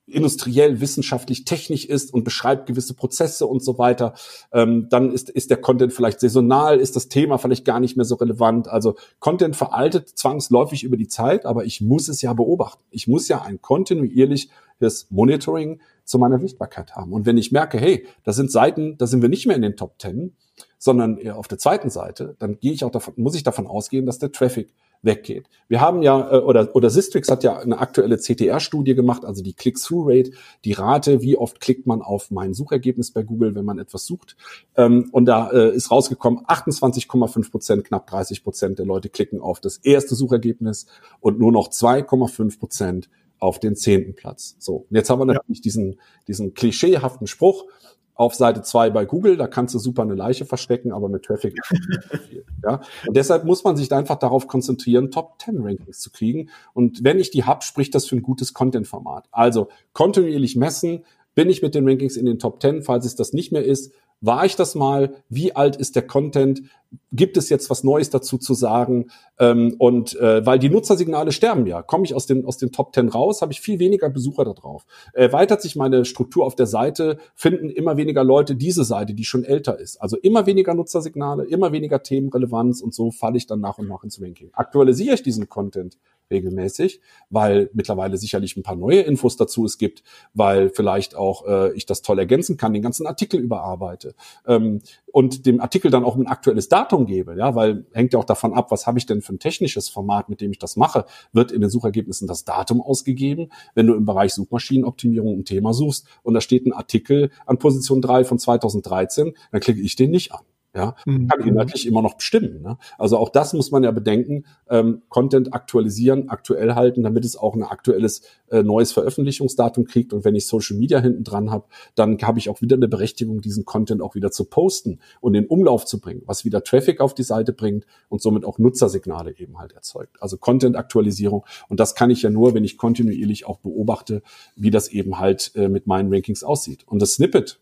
industriell, wissenschaftlich, technisch ist und beschreibt gewisse Prozesse und so weiter, ähm, dann ist, ist der Content vielleicht saisonal, ist das Thema vielleicht gar nicht mehr so relevant. Also Content veraltet zwangsläufig über die Zeit, aber ich muss es ja beobachten. Ich muss ja ein kontinuierliches Monitoring zu meiner Sichtbarkeit haben. Und wenn ich merke, hey, da sind Seiten, da sind wir nicht mehr in den Top Ten, sondern eher auf der zweiten Seite, dann gehe ich auch davon, muss ich davon ausgehen, dass der Traffic weggeht. Wir haben ja, äh, oder, oder Sistrix hat ja eine aktuelle CTR-Studie gemacht, also die Click-Through-Rate, die Rate, wie oft klickt man auf mein Suchergebnis bei Google, wenn man etwas sucht. Ähm, und da äh, ist rausgekommen, 28,5 Prozent, knapp 30 Prozent der Leute klicken auf das erste Suchergebnis und nur noch 2,5 Prozent auf den zehnten Platz. So, und jetzt haben wir natürlich ja. diesen, diesen klischeehaften Spruch, auf Seite zwei bei Google, da kannst du super eine Leiche verstecken, aber mit Traffic. Ja? Und deshalb muss man sich einfach darauf konzentrieren, Top 10 Rankings zu kriegen. Und wenn ich die hab, spricht das für ein gutes Content-Format. Also kontinuierlich messen, bin ich mit den Rankings in den Top 10, falls es das nicht mehr ist, war ich das mal? Wie alt ist der Content? Gibt es jetzt was Neues dazu zu sagen? Ähm, und äh, weil die Nutzersignale sterben ja. Komme ich aus den, aus den Top 10 raus, habe ich viel weniger Besucher da drauf. Erweitert sich meine Struktur auf der Seite, finden immer weniger Leute diese Seite, die schon älter ist. Also immer weniger Nutzersignale, immer weniger Themenrelevanz und so falle ich dann nach und nach ins Ranking. Aktualisiere ich diesen Content regelmäßig, weil mittlerweile sicherlich ein paar neue Infos dazu es gibt, weil vielleicht auch äh, ich das toll ergänzen kann, den ganzen Artikel überarbeite ähm, und dem Artikel dann auch ein aktuelles Datum gebe, ja, weil hängt ja auch davon ab, was habe ich denn für ein technisches Format, mit dem ich das mache, wird in den Suchergebnissen das Datum ausgegeben. Wenn du im Bereich Suchmaschinenoptimierung ein Thema suchst und da steht ein Artikel an Position 3 von 2013, dann klicke ich den nicht an. Ja, mhm. kann inhaltlich immer noch bestimmen. Ne? Also auch das muss man ja bedenken. Ähm, Content aktualisieren, aktuell halten, damit es auch ein aktuelles äh, neues Veröffentlichungsdatum kriegt. Und wenn ich Social Media hinten dran habe, dann habe ich auch wieder eine Berechtigung, diesen Content auch wieder zu posten und in Umlauf zu bringen, was wieder Traffic auf die Seite bringt und somit auch Nutzersignale eben halt erzeugt. Also Content-Aktualisierung. Und das kann ich ja nur, wenn ich kontinuierlich auch beobachte, wie das eben halt äh, mit meinen Rankings aussieht. Und das Snippet,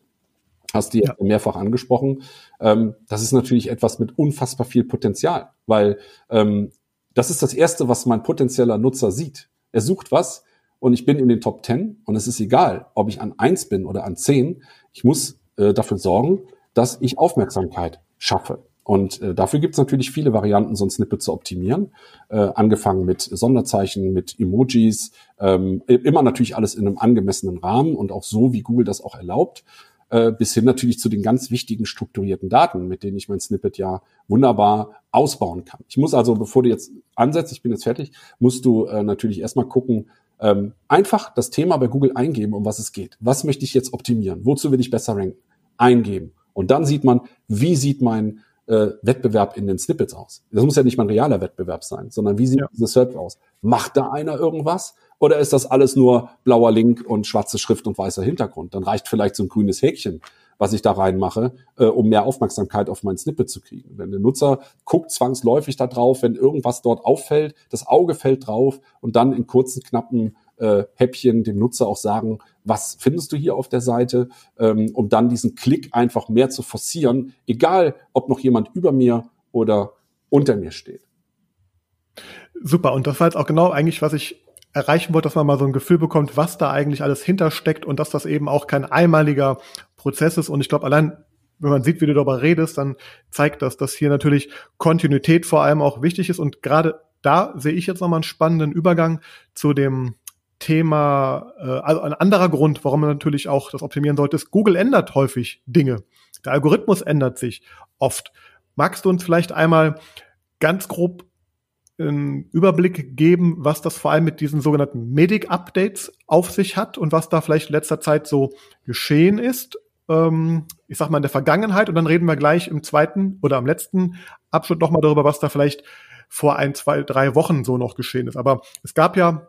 hast du ja mehrfach angesprochen. Ähm, das ist natürlich etwas mit unfassbar viel Potenzial, weil ähm, das ist das Erste, was mein potenzieller Nutzer sieht. Er sucht was und ich bin in den Top 10 und es ist egal, ob ich an eins bin oder an zehn. Ich muss äh, dafür sorgen, dass ich Aufmerksamkeit schaffe. Und äh, dafür gibt es natürlich viele Varianten, so ein Snippet zu optimieren. Äh, angefangen mit Sonderzeichen, mit Emojis, ähm, immer natürlich alles in einem angemessenen Rahmen und auch so, wie Google das auch erlaubt äh, bis hin natürlich zu den ganz wichtigen strukturierten Daten, mit denen ich mein Snippet ja wunderbar ausbauen kann. Ich muss also, bevor du jetzt ansetzt, ich bin jetzt fertig, musst du äh, natürlich erstmal gucken, ähm, einfach das Thema bei Google eingeben, um was es geht. Was möchte ich jetzt optimieren? Wozu will ich besser ranken? Eingeben. Und dann sieht man, wie sieht mein äh, Wettbewerb in den Snippets aus? Das muss ja nicht mal ein realer Wettbewerb sein, sondern wie sieht ja. diese Search aus? Macht da einer irgendwas? Oder ist das alles nur blauer Link und schwarze Schrift und weißer Hintergrund? Dann reicht vielleicht so ein grünes Häkchen, was ich da reinmache, äh, um mehr Aufmerksamkeit auf mein Snippet zu kriegen. Wenn der Nutzer guckt zwangsläufig da drauf, wenn irgendwas dort auffällt, das Auge fällt drauf und dann in kurzen, knappen äh, Häppchen dem Nutzer auch sagen, was findest du hier auf der Seite, ähm, um dann diesen Klick einfach mehr zu forcieren, egal ob noch jemand über mir oder unter mir steht. Super, und das war jetzt auch genau eigentlich, was ich erreichen wollte, dass man mal so ein Gefühl bekommt, was da eigentlich alles hintersteckt und dass das eben auch kein einmaliger Prozess ist. Und ich glaube, allein wenn man sieht, wie du darüber redest, dann zeigt das, dass hier natürlich Kontinuität vor allem auch wichtig ist. Und gerade da sehe ich jetzt nochmal einen spannenden Übergang zu dem Thema, äh, also ein anderer Grund, warum man natürlich auch das optimieren sollte, ist, Google ändert häufig Dinge. Der Algorithmus ändert sich oft. Magst du uns vielleicht einmal ganz grob einen Überblick geben, was das vor allem mit diesen sogenannten Medic-Updates auf sich hat und was da vielleicht in letzter Zeit so geschehen ist. Ähm, ich sag mal in der Vergangenheit und dann reden wir gleich im zweiten oder am letzten Abschnitt nochmal darüber, was da vielleicht vor ein, zwei, drei Wochen so noch geschehen ist. Aber es gab ja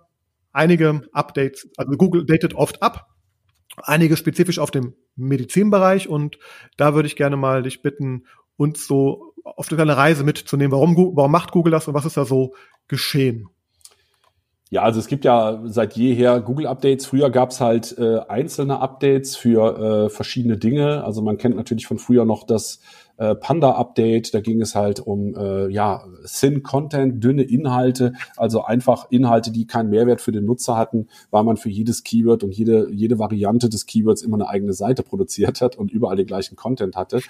einige Updates, also Google datet oft ab, einige spezifisch auf dem Medizinbereich und da würde ich gerne mal dich bitten, uns so auf eine Reise mitzunehmen. Warum, warum macht Google das und was ist da so geschehen? Ja, also es gibt ja seit jeher Google-Updates. Früher gab's halt äh, einzelne Updates für äh, verschiedene Dinge. Also man kennt natürlich von früher noch das äh, Panda-Update. Da ging es halt um äh, ja Thin Content, dünne Inhalte, also einfach Inhalte, die keinen Mehrwert für den Nutzer hatten, weil man für jedes Keyword und jede jede Variante des Keywords immer eine eigene Seite produziert hat und überall den gleichen Content hatte.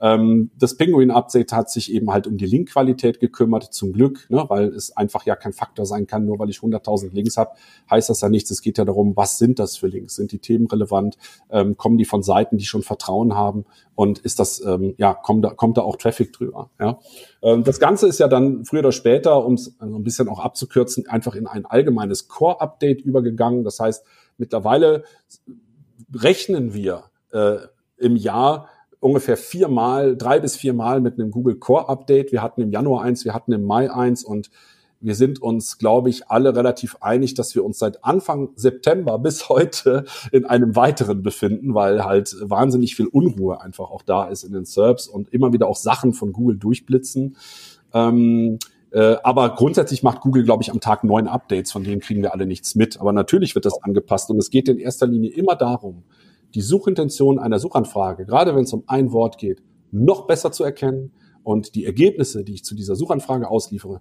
Ähm, das Penguin-Update hat sich eben halt um die Linkqualität gekümmert, zum Glück, ne, weil es einfach ja kein Faktor sein kann, nur weil ich 100.000 Links habe, heißt das ja nichts. Es geht ja darum, was sind das für Links? Sind die Themen relevant? Ähm, kommen die von Seiten, die schon Vertrauen haben? Und ist das ähm, ja kommt da, kommt da auch Traffic drüber. Ja. Ähm, das Ganze ist ja dann früher oder später, um es ein bisschen auch abzukürzen, einfach in ein allgemeines Core-Update übergegangen. Das heißt, mittlerweile rechnen wir äh, im Jahr ungefähr viermal, drei bis viermal mit einem Google Core Update. Wir hatten im Januar eins, wir hatten im Mai eins und wir sind uns, glaube ich, alle relativ einig, dass wir uns seit Anfang September bis heute in einem weiteren befinden, weil halt wahnsinnig viel Unruhe einfach auch da ist in den SERPs und immer wieder auch Sachen von Google durchblitzen. Ähm, äh, aber grundsätzlich macht Google, glaube ich, am Tag neun Updates, von denen kriegen wir alle nichts mit. Aber natürlich wird das angepasst und es geht in erster Linie immer darum, die Suchintention einer Suchanfrage, gerade wenn es um ein Wort geht, noch besser zu erkennen und die Ergebnisse, die ich zu dieser Suchanfrage ausliefere,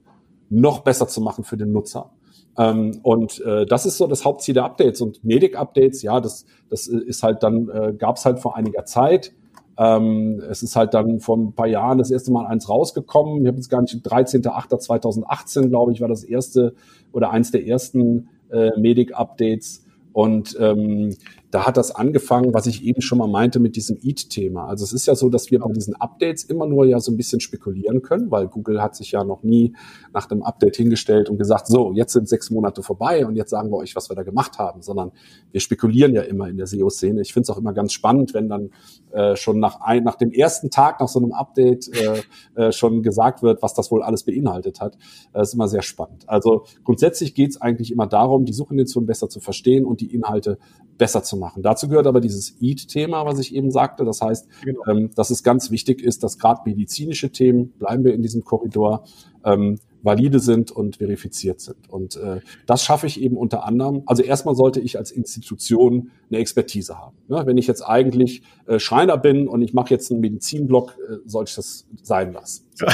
noch besser zu machen für den Nutzer. Ähm, und äh, das ist so das Hauptziel der Updates und Medic-Updates, ja, das, das ist halt dann, äh, gab es halt vor einiger Zeit. Ähm, es ist halt dann vor ein paar Jahren das erste Mal eins rausgekommen. Ich habe jetzt gar nicht, 13.08.2018, glaube ich, war das erste oder eins der ersten äh, Medic-Updates. Und ähm, da hat das angefangen, was ich eben schon mal meinte mit diesem Eat-Thema. Also es ist ja so, dass wir bei diesen Updates immer nur ja so ein bisschen spekulieren können, weil Google hat sich ja noch nie nach dem Update hingestellt und gesagt, so, jetzt sind sechs Monate vorbei und jetzt sagen wir euch, was wir da gemacht haben, sondern wir spekulieren ja immer in der SEO-Szene. Ich finde es auch immer ganz spannend, wenn dann äh, schon nach, ein, nach dem ersten Tag nach so einem Update äh, äh, schon gesagt wird, was das wohl alles beinhaltet hat. Das ist immer sehr spannend. Also grundsätzlich geht es eigentlich immer darum, die Suchintention besser zu verstehen und die Inhalte besser zu machen. Dazu gehört aber dieses EAT-Thema, was ich eben sagte. Das heißt, genau. ähm, dass es ganz wichtig ist, dass gerade medizinische Themen, bleiben wir in diesem Korridor, ähm, valide sind und verifiziert sind. Und äh, das schaffe ich eben unter anderem. Also erstmal sollte ich als Institution eine Expertise haben. Ne? Wenn ich jetzt eigentlich äh, Schreiner bin und ich mache jetzt einen Medizinblock, äh, sollte ich das sein lassen. So.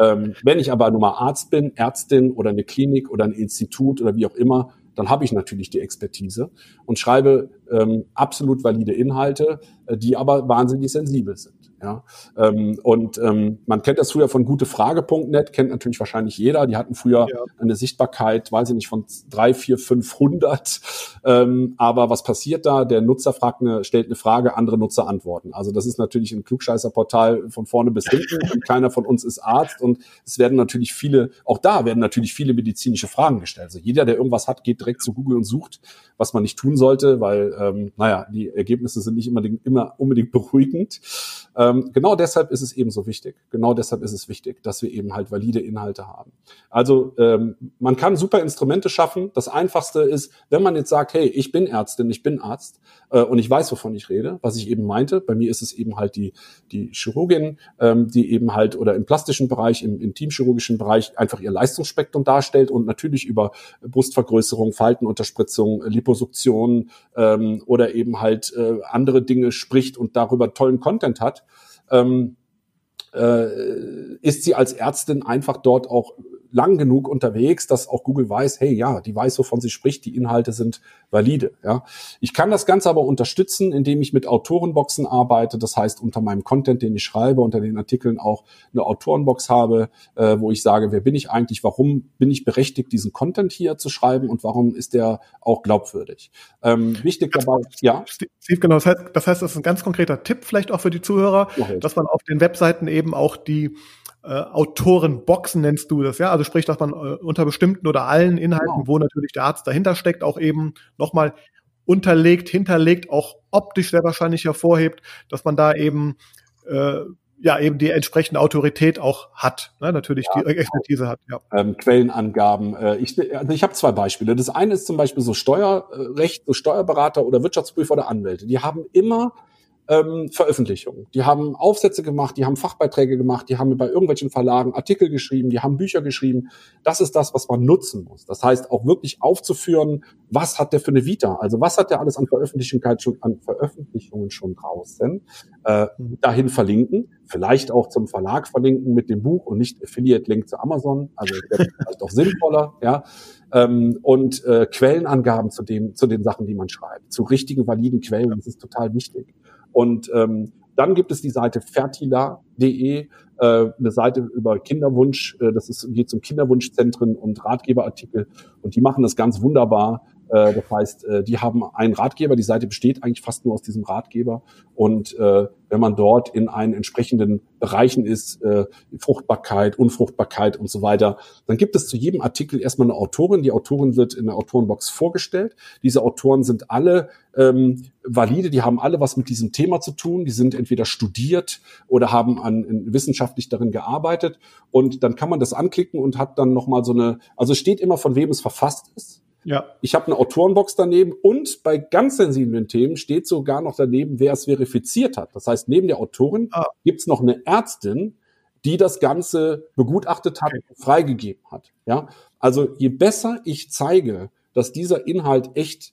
ähm, wenn ich aber nur mal Arzt bin, Ärztin oder eine Klinik oder ein Institut oder wie auch immer, dann habe ich natürlich die Expertise und schreibe ähm, absolut valide Inhalte, äh, die aber wahnsinnig sensibel sind. Ja, ähm, und ähm, man kennt das früher von gutefrage.net, kennt natürlich wahrscheinlich jeder. Die hatten früher ja. eine Sichtbarkeit, weiß ich nicht, von drei, vier, 500. Ähm, aber was passiert da? Der Nutzer fragt eine, stellt eine Frage, andere Nutzer antworten. Also das ist natürlich ein Klugscheißerportal von vorne bis hinten und keiner von uns ist Arzt und es werden natürlich viele, auch da werden natürlich viele medizinische Fragen gestellt. Also jeder, der irgendwas hat, geht direkt zu Google und sucht, was man nicht tun sollte, weil, ähm, naja, die Ergebnisse sind nicht immer, immer unbedingt beruhigend. Ähm, genau deshalb ist es eben so wichtig. Genau deshalb ist es wichtig, dass wir eben halt valide Inhalte haben. Also ähm, man kann super Instrumente schaffen. Das Einfachste ist, wenn man jetzt sagt, hey, ich bin Ärztin, ich bin Arzt äh, und ich weiß, wovon ich rede, was ich eben meinte. Bei mir ist es eben halt die, die Chirurgin, ähm, die eben halt oder im plastischen Bereich, im intimchirurgischen Bereich einfach ihr Leistungsspektrum darstellt und natürlich über Brustvergrößerung, Faltenunterspritzung, Liposuktion ähm, oder eben halt äh, andere Dinge spricht und darüber tollen Content hat ähm, äh, ist sie als Ärztin einfach dort auch lang genug unterwegs, dass auch Google weiß, hey, ja, die weiß, wovon sie spricht, die Inhalte sind valide. Ja. Ich kann das Ganze aber unterstützen, indem ich mit Autorenboxen arbeite. Das heißt, unter meinem Content, den ich schreibe, unter den Artikeln auch eine Autorenbox habe, äh, wo ich sage, wer bin ich eigentlich, warum bin ich berechtigt, diesen Content hier zu schreiben und warum ist der auch glaubwürdig. Ähm, wichtig dabei, ja. Steve, genau, das heißt, das heißt, das ist ein ganz konkreter Tipp vielleicht auch für die Zuhörer, okay. dass man auf den Webseiten eben auch die äh, Autorenboxen nennst du das, ja? Also sprich, dass man äh, unter bestimmten oder allen Inhalten, genau. wo natürlich der Arzt dahinter steckt, auch eben nochmal unterlegt, hinterlegt, auch optisch sehr wahrscheinlich hervorhebt, dass man da eben äh, ja eben die entsprechende Autorität auch hat, ne? natürlich ja, die Expertise genau. hat. Ja. Ähm, Quellenangaben. Äh, ich also ich habe zwei Beispiele. Das eine ist zum Beispiel so Steuerrecht, so Steuerberater oder Wirtschaftsprüfer oder Anwälte. Die haben immer ähm, Veröffentlichungen. Die haben Aufsätze gemacht, die haben Fachbeiträge gemacht, die haben bei irgendwelchen Verlagen Artikel geschrieben, die haben Bücher geschrieben. Das ist das, was man nutzen muss. Das heißt, auch wirklich aufzuführen, was hat der für eine Vita? Also was hat der alles an Veröffentlichungen schon, an Veröffentlichungen schon draußen? Äh, dahin verlinken, vielleicht auch zum Verlag verlinken mit dem Buch und nicht Affiliate-Link zu Amazon. Also das vielleicht auch sinnvoller, ja. Ähm, und äh, Quellenangaben zu dem, zu den Sachen, die man schreibt, zu richtigen, validen Quellen, das ist total wichtig. Und ähm, dann gibt es die Seite fertila.de, äh, eine Seite über Kinderwunsch. Äh, das ist, geht zum Kinderwunschzentren und Ratgeberartikel. Und die machen das ganz wunderbar. Äh, das heißt, äh, die haben einen Ratgeber. Die Seite besteht eigentlich fast nur aus diesem Ratgeber. Und äh, wenn man dort in einen entsprechenden Bereichen ist, äh, Fruchtbarkeit, Unfruchtbarkeit und so weiter, dann gibt es zu jedem Artikel erstmal eine Autorin. Die Autorin wird in der Autorenbox vorgestellt. Diese Autoren sind alle ähm, valide, die haben alle was mit diesem Thema zu tun. Die sind entweder studiert oder haben an, wissenschaftlich darin gearbeitet. Und dann kann man das anklicken und hat dann nochmal so eine, also steht immer, von wem es verfasst ist. Ja. Ich habe eine Autorenbox daneben und bei ganz sensiblen Themen steht sogar noch daneben, wer es verifiziert hat. Das heißt, neben der Autorin ah. gibt's noch eine Ärztin, die das Ganze begutachtet hat, okay. freigegeben hat. Ja, also je besser ich zeige, dass dieser Inhalt echt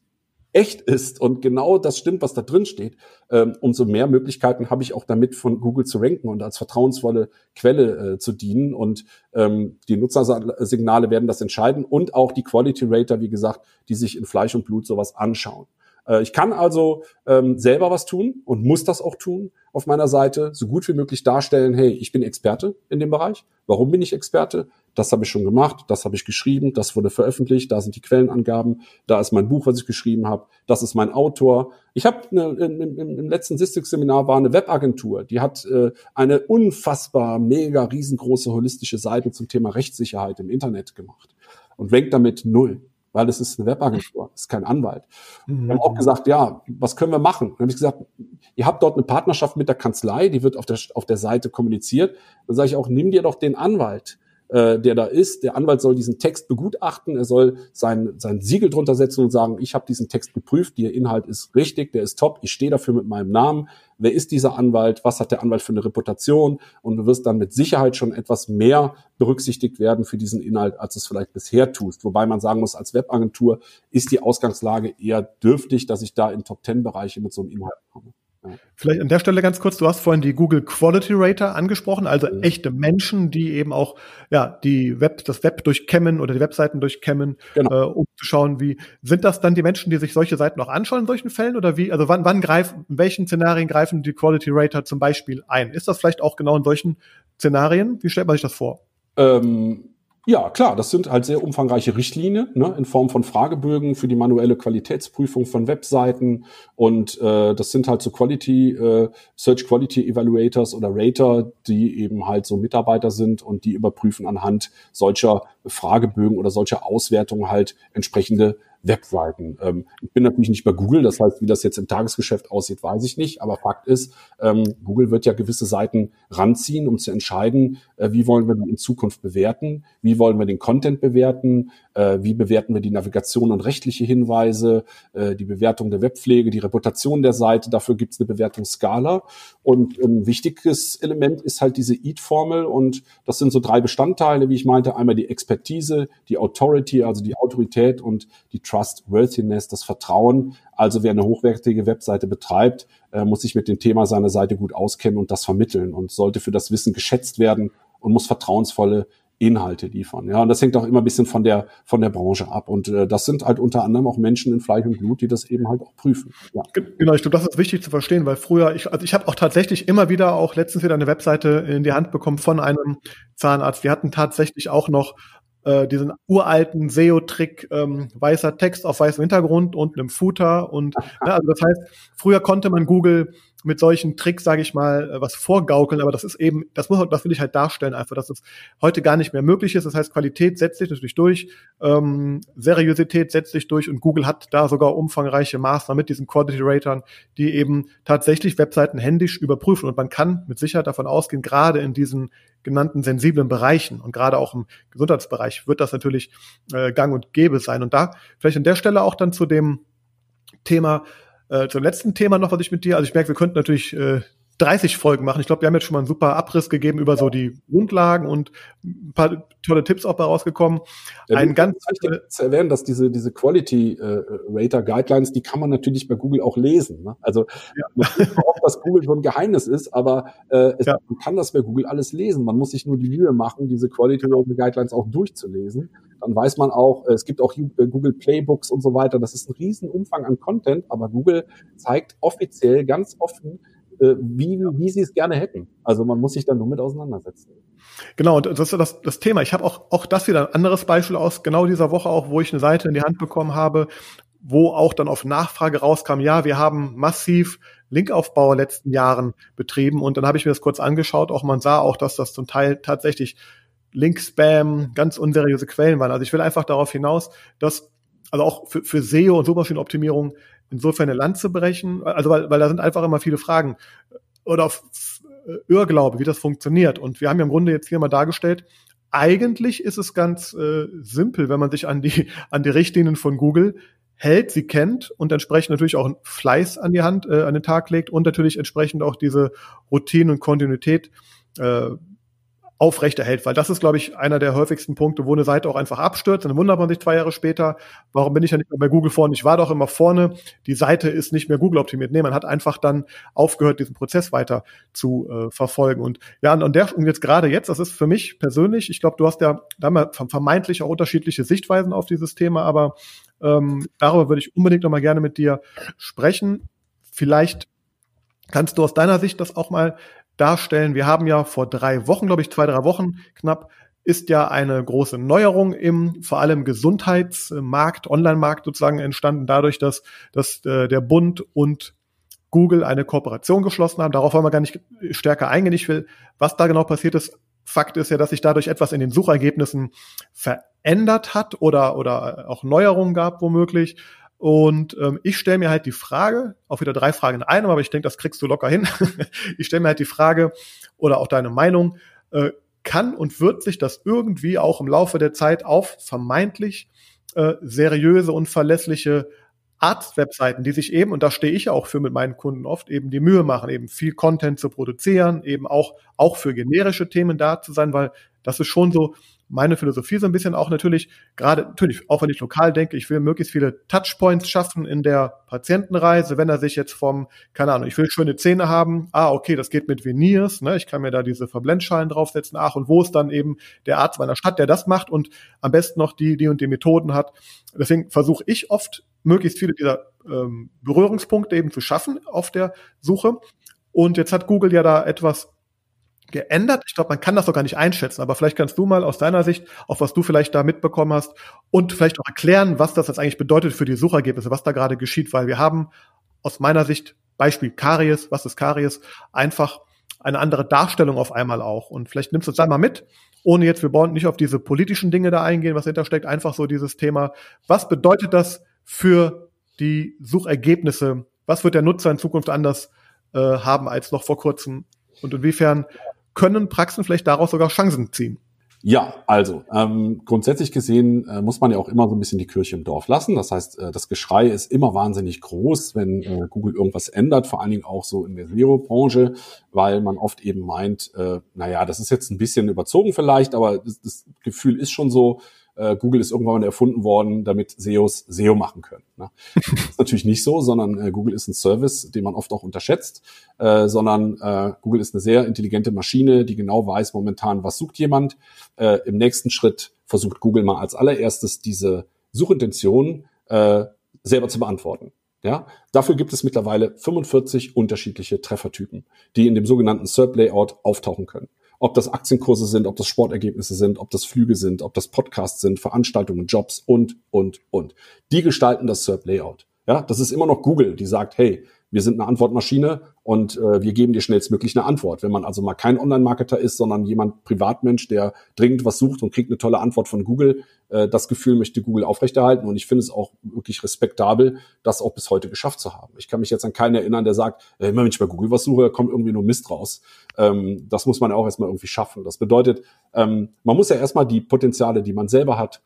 echt ist und genau das stimmt, was da drin steht, ähm, umso mehr Möglichkeiten habe ich auch damit von Google zu ranken und als vertrauensvolle Quelle äh, zu dienen. Und ähm, die Nutzersignale werden das entscheiden und auch die Quality Rater, wie gesagt, die sich in Fleisch und Blut sowas anschauen. Äh, ich kann also ähm, selber was tun und muss das auch tun auf meiner Seite, so gut wie möglich darstellen, hey, ich bin Experte in dem Bereich. Warum bin ich Experte? Das habe ich schon gemacht, das habe ich geschrieben, das wurde veröffentlicht, da sind die Quellenangaben, da ist mein Buch, was ich geschrieben habe, das ist mein Autor. Ich habe im, im, im letzten Systic-Seminar war eine Webagentur, die hat äh, eine unfassbar, mega, riesengroße holistische Seite zum Thema Rechtssicherheit im Internet gemacht und wenkt damit null weil es ist eine Webagentur, es ist kein Anwalt. Mhm. Wir haben auch gesagt, ja, was können wir machen? Dann habe ich gesagt, ihr habt dort eine Partnerschaft mit der Kanzlei, die wird auf der, auf der Seite kommuniziert. Dann sage ich auch, nimm dir doch den Anwalt äh, der da ist. Der Anwalt soll diesen Text begutachten, er soll sein, sein Siegel drunter setzen und sagen, ich habe diesen Text geprüft, der Inhalt ist richtig, der ist top, ich stehe dafür mit meinem Namen. Wer ist dieser Anwalt? Was hat der Anwalt für eine Reputation? Und du wirst dann mit Sicherheit schon etwas mehr berücksichtigt werden für diesen Inhalt, als es vielleicht bisher tust. Wobei man sagen muss, als Webagentur ist die Ausgangslage eher dürftig, dass ich da in Top-10-Bereiche mit so einem Inhalt komme. Vielleicht an der Stelle ganz kurz, du hast vorhin die Google Quality Rater angesprochen, also mhm. echte Menschen, die eben auch ja die Web, das Web durchkämmen oder die Webseiten durchkämmen, genau. äh, um zu schauen, wie sind das dann die Menschen, die sich solche Seiten auch anschauen in solchen Fällen oder wie, also wann, wann greifen, in welchen Szenarien greifen die Quality Rater zum Beispiel ein? Ist das vielleicht auch genau in solchen Szenarien? Wie stellt man sich das vor? Ähm ja, klar, das sind halt sehr umfangreiche Richtlinien ne, in Form von Fragebögen für die manuelle Qualitätsprüfung von Webseiten. Und äh, das sind halt so Quality äh, Search Quality Evaluators oder Rater, die eben halt so Mitarbeiter sind und die überprüfen anhand solcher Fragebögen oder solcher Auswertungen halt entsprechende Webseiten. Ähm, ich bin natürlich nicht bei Google, das heißt, wie das jetzt im Tagesgeschäft aussieht, weiß ich nicht. Aber Fakt ist, ähm, Google wird ja gewisse Seiten ranziehen, um zu entscheiden, äh, wie wollen wir die in Zukunft bewerten, wie wollen wir den Content bewerten, wie bewerten wir die Navigation und rechtliche Hinweise, äh, die Bewertung der Webpflege, die Reputation der Seite. Dafür gibt es eine Bewertungsskala. Und ein wichtiges Element ist halt diese EAT-Formel. Und das sind so drei Bestandteile, wie ich meinte. Einmal die Expertise, die Authority, also die Autorität und die Trustworthiness, das Vertrauen. Also wer eine hochwertige Webseite betreibt, äh, muss sich mit dem Thema seiner Seite gut auskennen und das vermitteln und sollte für das Wissen geschätzt werden und muss vertrauensvolle Inhalte liefern. Ja, und das hängt auch immer ein bisschen von der von der Branche ab. Und äh, das sind halt unter anderem auch Menschen in Fleisch und Blut, die das eben halt auch prüfen. Ja. Genau, ich glaube, das ist wichtig zu verstehen, weil früher, ich, also ich habe auch tatsächlich immer wieder auch letztens wieder eine Webseite in die Hand bekommen von einem Zahnarzt. Wir hatten tatsächlich auch noch äh, diesen uralten SEO-Trick, ähm, weißer Text auf weißem Hintergrund und einem Footer. Und ne, also das heißt, früher konnte man Google mit solchen Tricks, sage ich mal, äh, was vorgaukeln, aber das ist eben, das muss, das will ich halt darstellen, einfach, dass es heute gar nicht mehr möglich ist. Das heißt, Qualität setzt sich natürlich durch, ähm, Seriosität setzt sich durch und Google hat da sogar umfangreiche Maßnahmen mit diesen Quality Ratern, die eben tatsächlich Webseiten händisch überprüfen. Und man kann mit Sicherheit davon ausgehen, gerade in diesen genannten sensiblen Bereichen und gerade auch im Gesundheitsbereich wird das natürlich äh, gang und gäbe sein. Und da vielleicht an der Stelle auch dann zu dem Thema, äh, zum letzten Thema noch, was ich mit dir, also ich merke, wir könnten natürlich äh, 30 Folgen machen. Ich glaube, wir haben jetzt schon mal einen super Abriss gegeben über so die Grundlagen und ein paar tolle Tipps auch da rausgekommen. Ja, ein ganz wichtig zu erwähnen, dass diese diese Quality äh, Rater Guidelines, die kann man natürlich bei Google auch lesen. Ne? Also ja. man auch, dass Google so ein Geheimnis ist, aber äh, es, ja. man kann das bei Google alles lesen. Man muss sich nur die Mühe machen, diese Quality Rater Guidelines auch durchzulesen. Dann weiß man auch, äh, es gibt auch äh, Google Playbooks und so weiter. Das ist ein riesen Umfang an Content, aber Google zeigt offiziell ganz offen, äh, wie, wie sie es gerne hätten. Also man muss sich dann nur mit auseinandersetzen. Genau, und das ist das, das Thema. Ich habe auch, auch das wieder ein anderes Beispiel aus genau dieser Woche auch, wo ich eine Seite in die Hand bekommen habe, wo auch dann auf Nachfrage rauskam, ja, wir haben massiv Linkaufbau in den letzten Jahren betrieben und dann habe ich mir das kurz angeschaut, auch man sah auch, dass das zum Teil tatsächlich Link-Spam, ganz unseriöse Quellen waren. Also ich will einfach darauf hinaus, dass also auch für, für SEO und Suchmaschinenoptimierung insofern eine Lanze brechen, also weil, weil da sind einfach immer viele Fragen oder auf äh, Irrglaube, wie das funktioniert. Und wir haben ja im Grunde jetzt hier mal dargestellt, eigentlich ist es ganz äh, simpel, wenn man sich an die, an die Richtlinien von Google hält, sie kennt und entsprechend natürlich auch Fleiß an die Hand, äh, an den Tag legt und natürlich entsprechend auch diese Routine und Kontinuität äh, aufrechterhält, weil das ist, glaube ich, einer der häufigsten Punkte, wo eine Seite auch einfach abstürzt. dann wundert man sich zwei Jahre später, warum bin ich ja nicht mehr bei Google vorne? Ich war doch immer vorne, die Seite ist nicht mehr Google optimiert. Nee, man hat einfach dann aufgehört, diesen Prozess weiter zu äh, verfolgen. Und ja, und, der, und jetzt gerade jetzt, das ist für mich persönlich, ich glaube, du hast ja da haben wir vermeintlich auch unterschiedliche Sichtweisen auf dieses Thema, aber Ähm, darüber würde ich unbedingt noch mal gerne mit dir sprechen. Vielleicht kannst du aus deiner Sicht das auch mal darstellen. Wir haben ja vor drei Wochen, glaube ich, zwei, drei Wochen knapp, ist ja eine große Neuerung im vor allem Gesundheitsmarkt, Online-Markt sozusagen entstanden, dadurch, dass, dass äh, der Bund und Google eine Kooperation geschlossen haben. Darauf wollen wir gar nicht stärker eingehen. Ich will, was da genau passiert ist. Fakt ist ja, dass sich dadurch etwas in den Suchergebnissen verändert hat oder, oder auch Neuerungen gab womöglich. Und ähm, ich stelle mir halt die Frage, auch wieder drei Fragen in einem, aber ich denke, das kriegst du locker hin. ich stelle mir halt die Frage oder auch deine Meinung, äh, kann und wird sich das irgendwie auch im Laufe der Zeit auf vermeintlich äh, seriöse und verlässliche Arztwebseiten, die sich eben, und da stehe ich auch für mit meinen Kunden oft, eben die Mühe machen, eben viel Content zu produzieren, eben auch, auch für generische Themen da zu sein, weil das ist schon so, meine Philosophie so ein bisschen auch natürlich, gerade natürlich, auch wenn ich lokal denke, ich will möglichst viele Touchpoints schaffen in der Patientenreise, wenn er sich jetzt vom, keine Ahnung, ich will schöne Zähne haben, ah, okay, das geht mit Veneers, ne, ich kann mir da diese Verblendschalen draufsetzen, ach, und wo ist dann eben der Arzt meiner Stadt, der das macht und am besten noch die, die und die Methoden hat. Deswegen versuche ich oft, möglichst viele dieser ähm, Berührungspunkte eben zu schaffen auf der Suche. Und jetzt hat Google ja da etwas geändert. Ich glaube, man kann das doch gar nicht einschätzen, aber vielleicht kannst du mal aus deiner Sicht, auch was du vielleicht da mitbekommen hast und vielleicht auch erklären, was das jetzt eigentlich bedeutet für die Suchergebnisse, was da gerade geschieht, weil wir haben aus meiner Sicht Beispiel Karies, was ist Karies, einfach eine andere Darstellung auf einmal auch. Und vielleicht nimmst du es einmal mit, ohne jetzt, wir wollen nicht auf diese politischen Dinge da eingehen, was dahinter steckt, einfach so dieses Thema, was bedeutet das für die Suchergebnisse? Was wird der Nutzer in Zukunft anders äh, haben als noch vor kurzem? Und inwiefern können Praxen vielleicht daraus sogar Chancen ziehen? Ja, also ähm, grundsätzlich gesehen äh, muss man ja auch immer so ein bisschen die Kirche im Dorf lassen. Das heißt, äh, das Geschrei ist immer wahnsinnig groß, wenn äh, Google irgendwas ändert, vor allen Dingen auch so in der SEO-Branche, weil man oft eben meint, äh, naja, das ist jetzt ein bisschen überzogen vielleicht, aber das, das Gefühl ist schon so, äh, Google ist irgendwann erfunden worden, damit SEOs SEO machen können. Ne? Das ist natürlich nicht so, sondern äh, Google ist ein Service, den man oft auch unterschätzt, äh, sondern äh, Google ist eine sehr intelligente Maschine, die genau weiß momentan, was sucht jemand. Äh, Im nächsten Schritt versucht Google mal als allererstes diese Suchintention äh, selber zu beantworten. Ja, dafür gibt es mittlerweile 45 unterschiedliche Treffertypen, die in dem sogenannten SERP-Layout auftauchen können ob das Aktienkurse sind, ob das Sportergebnisse sind, ob das Flüge sind, ob das Podcasts sind, Veranstaltungen, Jobs und, und, und. Die gestalten das SERP Layout. Ja, das ist immer noch Google, die sagt, hey, wir sind eine Antwortmaschine und äh, wir geben dir schnellstmöglich eine Antwort. Wenn man also mal kein Online-Marketer ist, sondern jemand Privatmensch, der dringend was sucht und kriegt eine tolle Antwort von Google, äh, das Gefühl möchte Google aufrechterhalten und ich finde es auch wirklich respektabel, das auch bis heute geschafft zu haben. Ich kann mich jetzt an keinen erinnern, der sagt, äh, immer wenn ich bei Google was suche, kommt irgendwie nur Mist raus. Ähm, das muss man auch erstmal irgendwie schaffen. Das bedeutet, ähm, man muss ja erstmal die Potenziale, die man selber hat,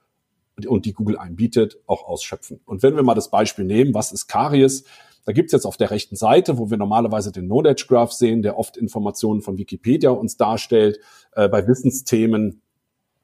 und die Google einbietet, auch ausschöpfen. Und wenn wir mal das Beispiel nehmen, was ist Karies? Da gibt's jetzt auf der rechten Seite, wo wir normalerweise den Knowledge Graph sehen, der oft Informationen von Wikipedia uns darstellt. Äh, bei Wissensthemen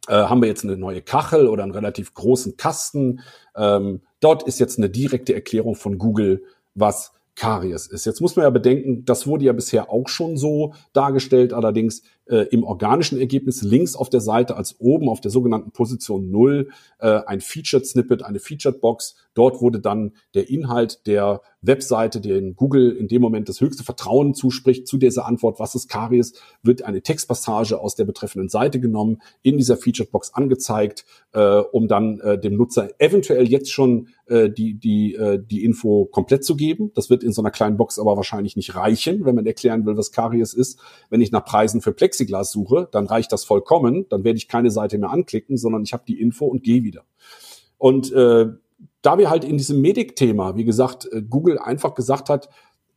äh, haben wir jetzt eine neue Kachel oder einen relativ großen Kasten. Ähm, dort ist jetzt eine direkte Erklärung von Google, was Karies ist. Jetzt muss man ja bedenken, das wurde ja bisher auch schon so dargestellt, allerdings äh, im organischen Ergebnis links auf der Seite als oben auf der sogenannten Position 0 äh, ein Featured Snippet, eine Featured Box. Dort wurde dann der Inhalt der Webseite, den Google in dem Moment das höchste Vertrauen zuspricht zu dieser Antwort, was ist Karies, wird eine Textpassage aus der betreffenden Seite genommen, in dieser Featured Box angezeigt, äh, um dann äh, dem Nutzer eventuell jetzt schon äh, die, die, äh, die Info komplett zu geben. Das wird in so einer kleinen Box aber wahrscheinlich nicht reichen, wenn man erklären will, was Karies ist. Wenn ich nach Preisen für Plexi Plexiglas suche, dann reicht das vollkommen. Dann werde ich keine Seite mehr anklicken, sondern ich habe die Info und gehe wieder. Und äh, da wir halt in diesem Medic-Thema, wie gesagt, äh, Google einfach gesagt hat,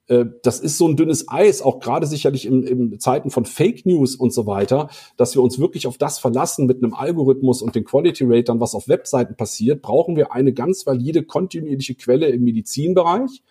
äh, das ist so ein dünnes Eis, auch gerade sicherlich in, in Zeiten von Fake News und so weiter, dass wir uns wirklich auf das verlassen mit einem Algorithmus und den Quality Ratern, was auf Webseiten passiert, brauchen wir eine ganz valide, kontinuierliche Quelle im Medizinbereich,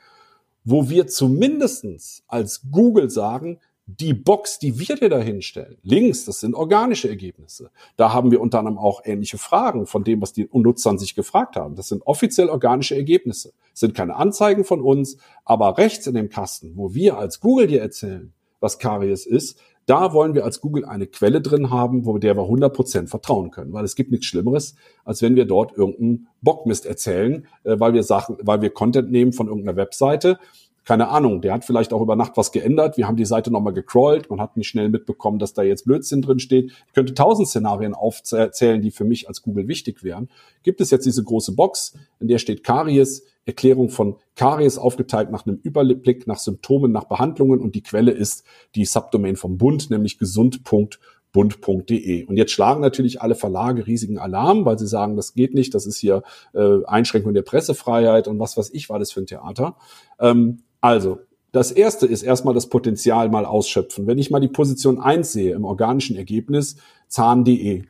wo wir zumindestens als Google sagen, die Box, die wir dir da hinstellen, links, das sind organische Ergebnisse. Da haben wir unter anderem auch ähnliche Fragen von dem, was die Nutzern sich gefragt haben. Das sind offiziell organische Ergebnisse. Das sind keine Anzeigen von uns, aber rechts in dem Kasten, wo wir als Google dir erzählen, was Karies ist, Da wollen wir als Google eine Quelle drin haben, wo der wir 100% vertrauen können, weil es gibt nichts Schlimmeres, als wenn wir dort irgendeinen Bockmist erzählen, äh, weil wir Sachen, weil wir Content nehmen von irgendeiner Webseite keine Ahnung, der hat vielleicht auch über Nacht was geändert. Wir haben die Seite nochmal gecrawlt. Man hat nicht schnell mitbekommen, dass da jetzt Blödsinn drin steht. Ich könnte tausend Szenarien aufzählen, die für mich als Google wichtig wären. Gibt es jetzt diese große Box, in der steht Karies, Erklärung von Karies aufgeteilt nach einem Überblick, nach Symptomen, nach Behandlungen und die Quelle ist die Subdomain vom Bund, nämlich gesund.bund.de. Und jetzt schlagen natürlich alle Verlage riesigen Alarm, weil sie sagen, das geht nicht, das ist hier äh, Einschränkung der Pressefreiheit und was weiß ich war das für ein Theater. Ähm, also, das erste ist erstmal das Potenzial mal ausschöpfen. Wenn ich mal die Position 1 sehe im organischen Ergebnis, zahn.de.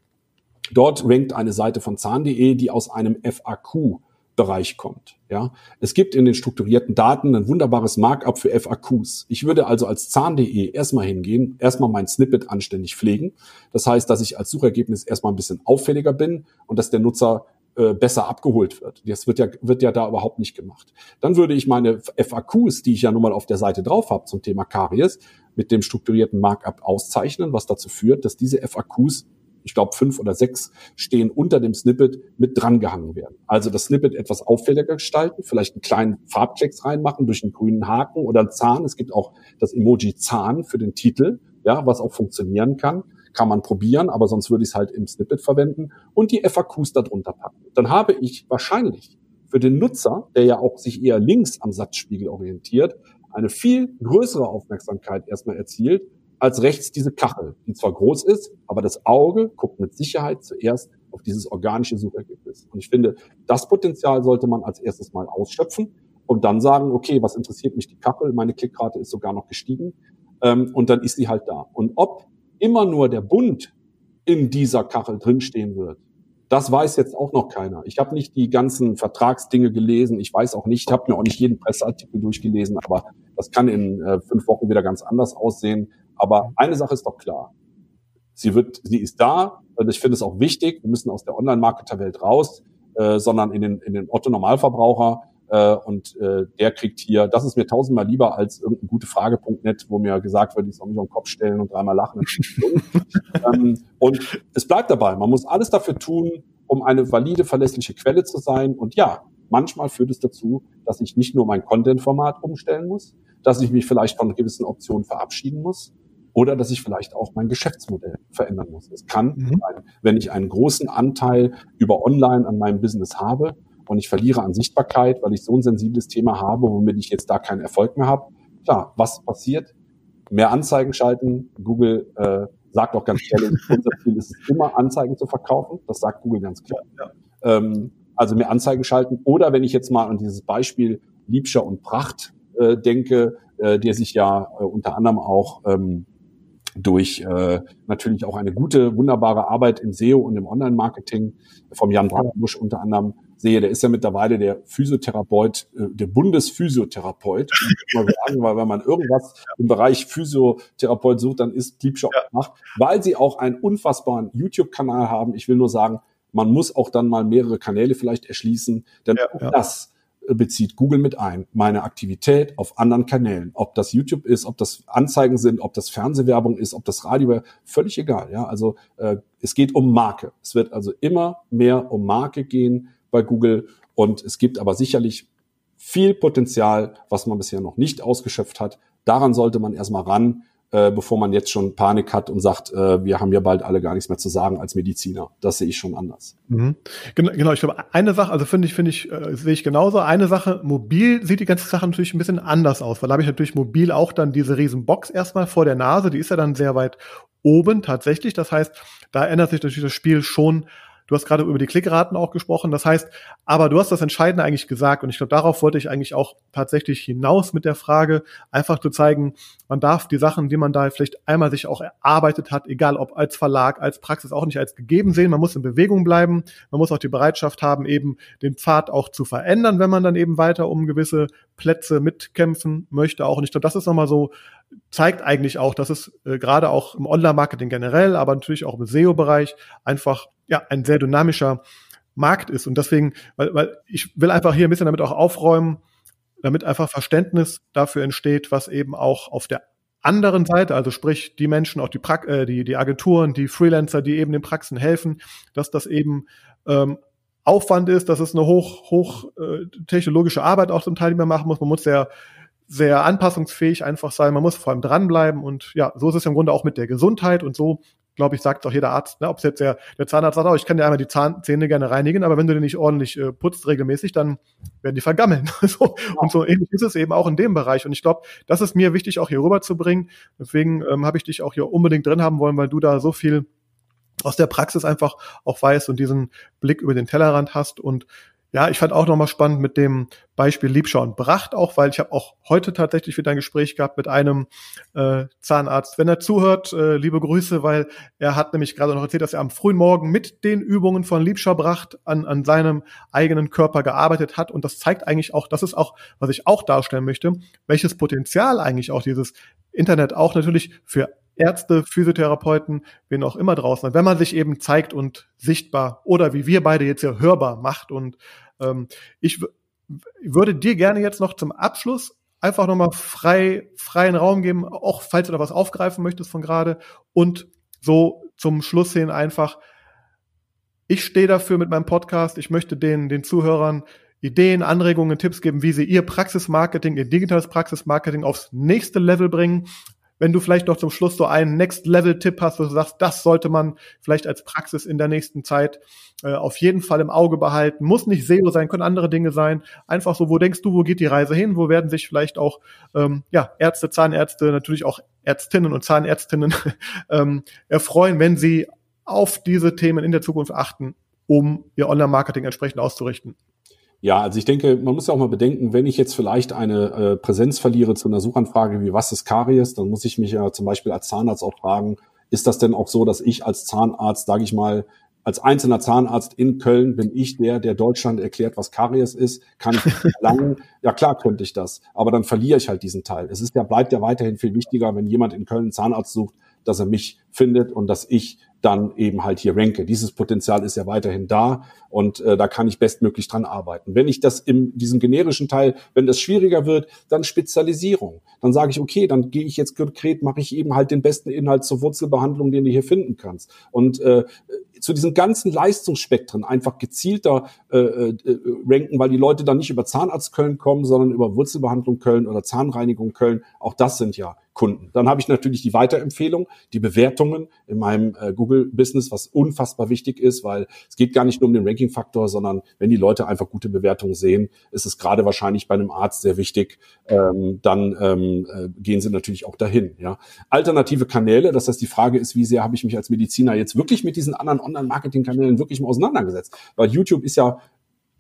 Dort rankt eine Seite von zahn.de, die aus einem FAQ Bereich kommt. Ja, es gibt in den strukturierten Daten ein wunderbares Markup für FAQs. Ich würde also als Zahn.de erstmal hingehen, erstmal mein Snippet anständig pflegen. Das heißt, dass ich als Suchergebnis erstmal ein bisschen auffälliger bin und dass der Nutzer äh, besser abgeholt wird. Das wird ja, wird ja da überhaupt nicht gemacht. Dann würde ich meine FAQs, die ich ja nun mal auf der Seite drauf habe zum Thema Karies, mit dem strukturierten Markup auszeichnen, was dazu führt, dass diese FAQs ich glaube fünf oder sechs stehen unter dem Snippet mit drangehangen werden. Also das Snippet etwas auffälliger gestalten, vielleicht einen kleinen Farbklecks reinmachen durch einen grünen Haken oder einen Zahn. Es gibt auch das Emoji Zahn für den Titel, ja, was auch funktionieren kann kann man probieren, aber sonst würde ich es halt im Snippet verwenden und die FAQs darunter packen. Dann habe ich wahrscheinlich für den Nutzer, der ja auch sich eher links am Satzspiegel orientiert, eine viel größere Aufmerksamkeit erstmal erzielt als rechts diese Kachel, die zwar groß ist, aber das Auge guckt mit Sicherheit zuerst auf dieses organische Suchergebnis. Und ich finde, das Potenzial sollte man als erstes mal ausschöpfen und dann sagen, okay, was interessiert mich die Kachel? Meine Klickrate ist sogar noch gestiegen. Ähm, und dann ist sie halt da. Und ob immer nur der Bund in dieser Kachel drinstehen wird. Das weiß jetzt auch noch keiner. Ich habe nicht die ganzen Vertragsdinge gelesen. Ich weiß auch nicht, ich habe mir auch nicht jeden Presseartikel durchgelesen, aber das kann in äh, fünf Wochen wieder ganz anders aussehen. Aber eine Sache ist doch klar. Sie wird, sie ist da und ich finde es auch wichtig. Wir müssen aus der Online-Marketer-Welt raus, äh, sondern in den, in den Otto-Normalverbraucher äh, und äh, der kriegt hier, das ist mir tausendmal lieber als irgendein gute Frage.net, wo mir gesagt wird, ich soll mich auf den Kopf stellen und dreimal lachen. ähm, und es bleibt dabei, man muss alles dafür tun, um eine valide, verlässliche Quelle zu sein. Und ja, manchmal führt es dazu, dass ich nicht nur mein Content-Format umstellen muss, dass ich mich vielleicht von gewissen Optionen verabschieden muss, oder dass ich vielleicht auch mein Geschäftsmodell verändern muss. Es kann mhm. sein, wenn ich einen großen Anteil über Online an meinem Business habe, und ich verliere an Sichtbarkeit, weil ich so ein sensibles Thema habe, womit ich jetzt da keinen Erfolg mehr habe. Klar, was passiert? Mehr Anzeigen schalten. Google äh, sagt auch ganz ehrlich, unser Ziel ist es immer, Anzeigen zu verkaufen. Das sagt Google ganz klar. Ja. Ähm, also mehr Anzeigen schalten. Oder wenn ich jetzt mal an dieses Beispiel Liebscher und Pracht äh, denke, äh, der sich ja äh, unter anderem auch ähm, durch äh, natürlich auch eine gute, wunderbare Arbeit im SEO und im Online-Marketing vom Jan Brandenbusch unter anderem sehe, der ist ja mittlerweile der Physiotherapeut, äh, der Bundesphysiotherapeut, mal sagen, weil wenn man irgendwas im Bereich Physiotherapeut sucht, dann ist Liebschau ja. macht, weil sie auch einen unfassbaren YouTube-Kanal haben. Ich will nur sagen, man muss auch dann mal mehrere Kanäle vielleicht erschließen, denn ja, ja. das bezieht Google mit ein. Meine Aktivität auf anderen Kanälen. Ob das YouTube ist, ob das Anzeigen sind, ob das Fernsehwerbung ist, ob das Radio, völlig egal. Ja, also äh, es geht um Marke. Es wird also immer mehr um Marke gehen bei Google. Und es gibt aber sicherlich viel Potenzial, was man bisher noch nicht ausgeschöpft hat. Daran sollte man erstmal ran, äh, bevor man jetzt schon Panik hat und sagt, äh, wir haben ja bald alle gar nichts mehr zu sagen als Mediziner. Das sehe ich schon anders. Mhm. Genau, genau, ich glaube, eine Sache, also finde ich, finde ich, äh, sehe ich genauso. Eine Sache, mobil sieht die ganze Sache natürlich ein bisschen anders aus, weil da habe ich natürlich mobil auch dann diese riesen Box erstmal vor der Nase, die ist ja dann sehr weit oben tatsächlich. Das heißt, da ändert sich natürlich das Spiel schon Du hast gerade über die Klickraten auch gesprochen. Das heißt, aber du hast das Entscheidende eigentlich gesagt. Und ich glaube, darauf wollte ich eigentlich auch tatsächlich hinaus mit der Frage, einfach zu zeigen, man darf die Sachen, die man da vielleicht einmal sich auch erarbeitet hat, egal ob als Verlag, als Praxis, auch nicht als gegeben sehen. Man muss in Bewegung bleiben. Man muss auch die Bereitschaft haben, eben den Pfad auch zu verändern, wenn man dann eben weiter um gewisse Plätze mitkämpfen möchte auch. Und ich glaube, das ist nochmal so, zeigt eigentlich auch, dass es äh, gerade auch im Online-Marketing generell, aber natürlich auch im SEO-Bereich einfach ja ein sehr dynamischer Markt ist. Und deswegen, weil, weil ich will einfach hier ein bisschen damit auch aufräumen, damit einfach Verständnis dafür entsteht, was eben auch auf der anderen Seite, also sprich die Menschen, auch die, pra äh, die, die Agenturen, die Freelancer, die eben den Praxen helfen, dass das eben ähm, Aufwand ist, dass es eine hoch, hoch äh, technologische Arbeit auch zum Teil, die man machen muss. Man muss sehr, sehr anpassungsfähig einfach sein. Man muss vor allem dranbleiben und ja, so ist es im Grunde auch mit der Gesundheit und so glaube ich, sagt auch jeder Arzt, ne, ob es jetzt der, der Zahnarzt sagt, oh, ich kann dir einmal die Zahnzähne gerne reinigen, aber wenn du die nicht ordentlich äh, putzt regelmäßig, dann werden die vergammeln. so, ja. Und so ähnlich ist es eben auch in dem Bereich. Und ich glaube, das ist mir wichtig, auch hier rüberzubringen. Deswegen ähm, habe ich dich auch hier unbedingt drin haben wollen, weil du da so viel aus der Praxis einfach auch weißt und diesen Blick über den Tellerrand hast und ja, ich fand auch nochmal spannend mit dem Beispiel Liebschau und Bracht auch, weil ich habe auch heute tatsächlich wieder ein Gespräch gehabt mit einem äh, Zahnarzt. Wenn er zuhört, äh, liebe Grüße, weil er hat nämlich gerade noch erzählt, dass er am frühen Morgen mit den Übungen von Liebschau Bracht an, an seinem eigenen Körper gearbeitet hat. Und das zeigt eigentlich auch, das ist auch, was ich auch darstellen möchte, welches Potenzial eigentlich auch dieses Internet auch natürlich für Ärzte, Physiotherapeuten, wen auch immer draußen wenn man sich eben zeigt und sichtbar oder wie wir beide jetzt ja hörbar macht. Und ähm, ich würde dir gerne jetzt noch zum Abschluss einfach nochmal frei, freien Raum geben, auch falls du da was aufgreifen möchtest von gerade. Und so zum Schluss hin einfach, ich stehe dafür mit meinem Podcast. Ich möchte den, den Zuhörern Ideen, Anregungen, Tipps geben, wie sie ihr Praxismarketing, ihr digitales Praxismarketing aufs nächste Level bringen wenn du vielleicht noch zum Schluss so einen Next-Level-Tipp hast, wo du sagst, das sollte man vielleicht als Praxis in der nächsten Zeit äh, auf jeden Fall im Auge behalten. Muss nicht SEO sein, können andere Dinge sein. Einfach so, wo denkst du, wo geht die Reise hin? Wo werden sich vielleicht auch ähm, ja, Ärzte, Zahnärzte, natürlich auch Ärztinnen und Zahnärztinnen ähm, erfreuen, wenn sie auf diese Themen in der Zukunft achten, um ihr Online-Marketing entsprechend auszurichten? Ja, also ich denke, man muss ja auch mal bedenken, wenn ich jetzt vielleicht eine äh, Präsenz verliere zu einer Suchanfrage wie was ist Karies, dann muss ich mich ja zum Beispiel als Zahnarzt auch fragen, ist das denn auch so, dass ich als Zahnarzt, sage ich mal, als einzelner Zahnarzt in Köln bin ich der, der Deutschland erklärt, was Karies ist. Kann ich verlangen? ja, klar könnte ich das. Aber dann verliere ich halt diesen Teil. Es ist ja, bleibt ja weiterhin viel wichtiger, wenn jemand in Köln einen Zahnarzt sucht, dass er mich findet und dass ich dann eben halt hier ranke. Dieses Potenzial ist ja weiterhin da und äh, da kann ich bestmöglich dran arbeiten. Wenn ich das in diesem generischen Teil, wenn das schwieriger wird, dann Spezialisierung. Dann sage ich, okay, dann gehe ich jetzt konkret, mache ich eben halt den besten Inhalt zur Wurzelbehandlung, den du hier finden kannst. Und äh, zu diesen ganzen Leistungsspektren einfach gezielter äh, äh, ranken, weil die Leute dann nicht über Zahnarzt Köln kommen, sondern über Wurzelbehandlung Köln oder Zahnreinigung Köln. Auch das sind ja Kunden. Dann habe ich natürlich die Weiterempfehlung, die Bewertungen in meinem äh, Google-Business, was unfassbar wichtig ist, weil es geht gar nicht nur um den Ranking-Faktor, sondern wenn die Leute einfach gute Bewertungen sehen, ist es gerade wahrscheinlich bei einem Arzt sehr wichtig, ähm, dann ähm, äh, gehen sie natürlich auch dahin. Ja. Alternative Kanäle, das heißt, die Frage ist, wie sehr habe ich mich als Mediziner jetzt wirklich mit diesen anderen Online-Marketing-Kanälen wirklich mal auseinandergesetzt? Weil YouTube ist ja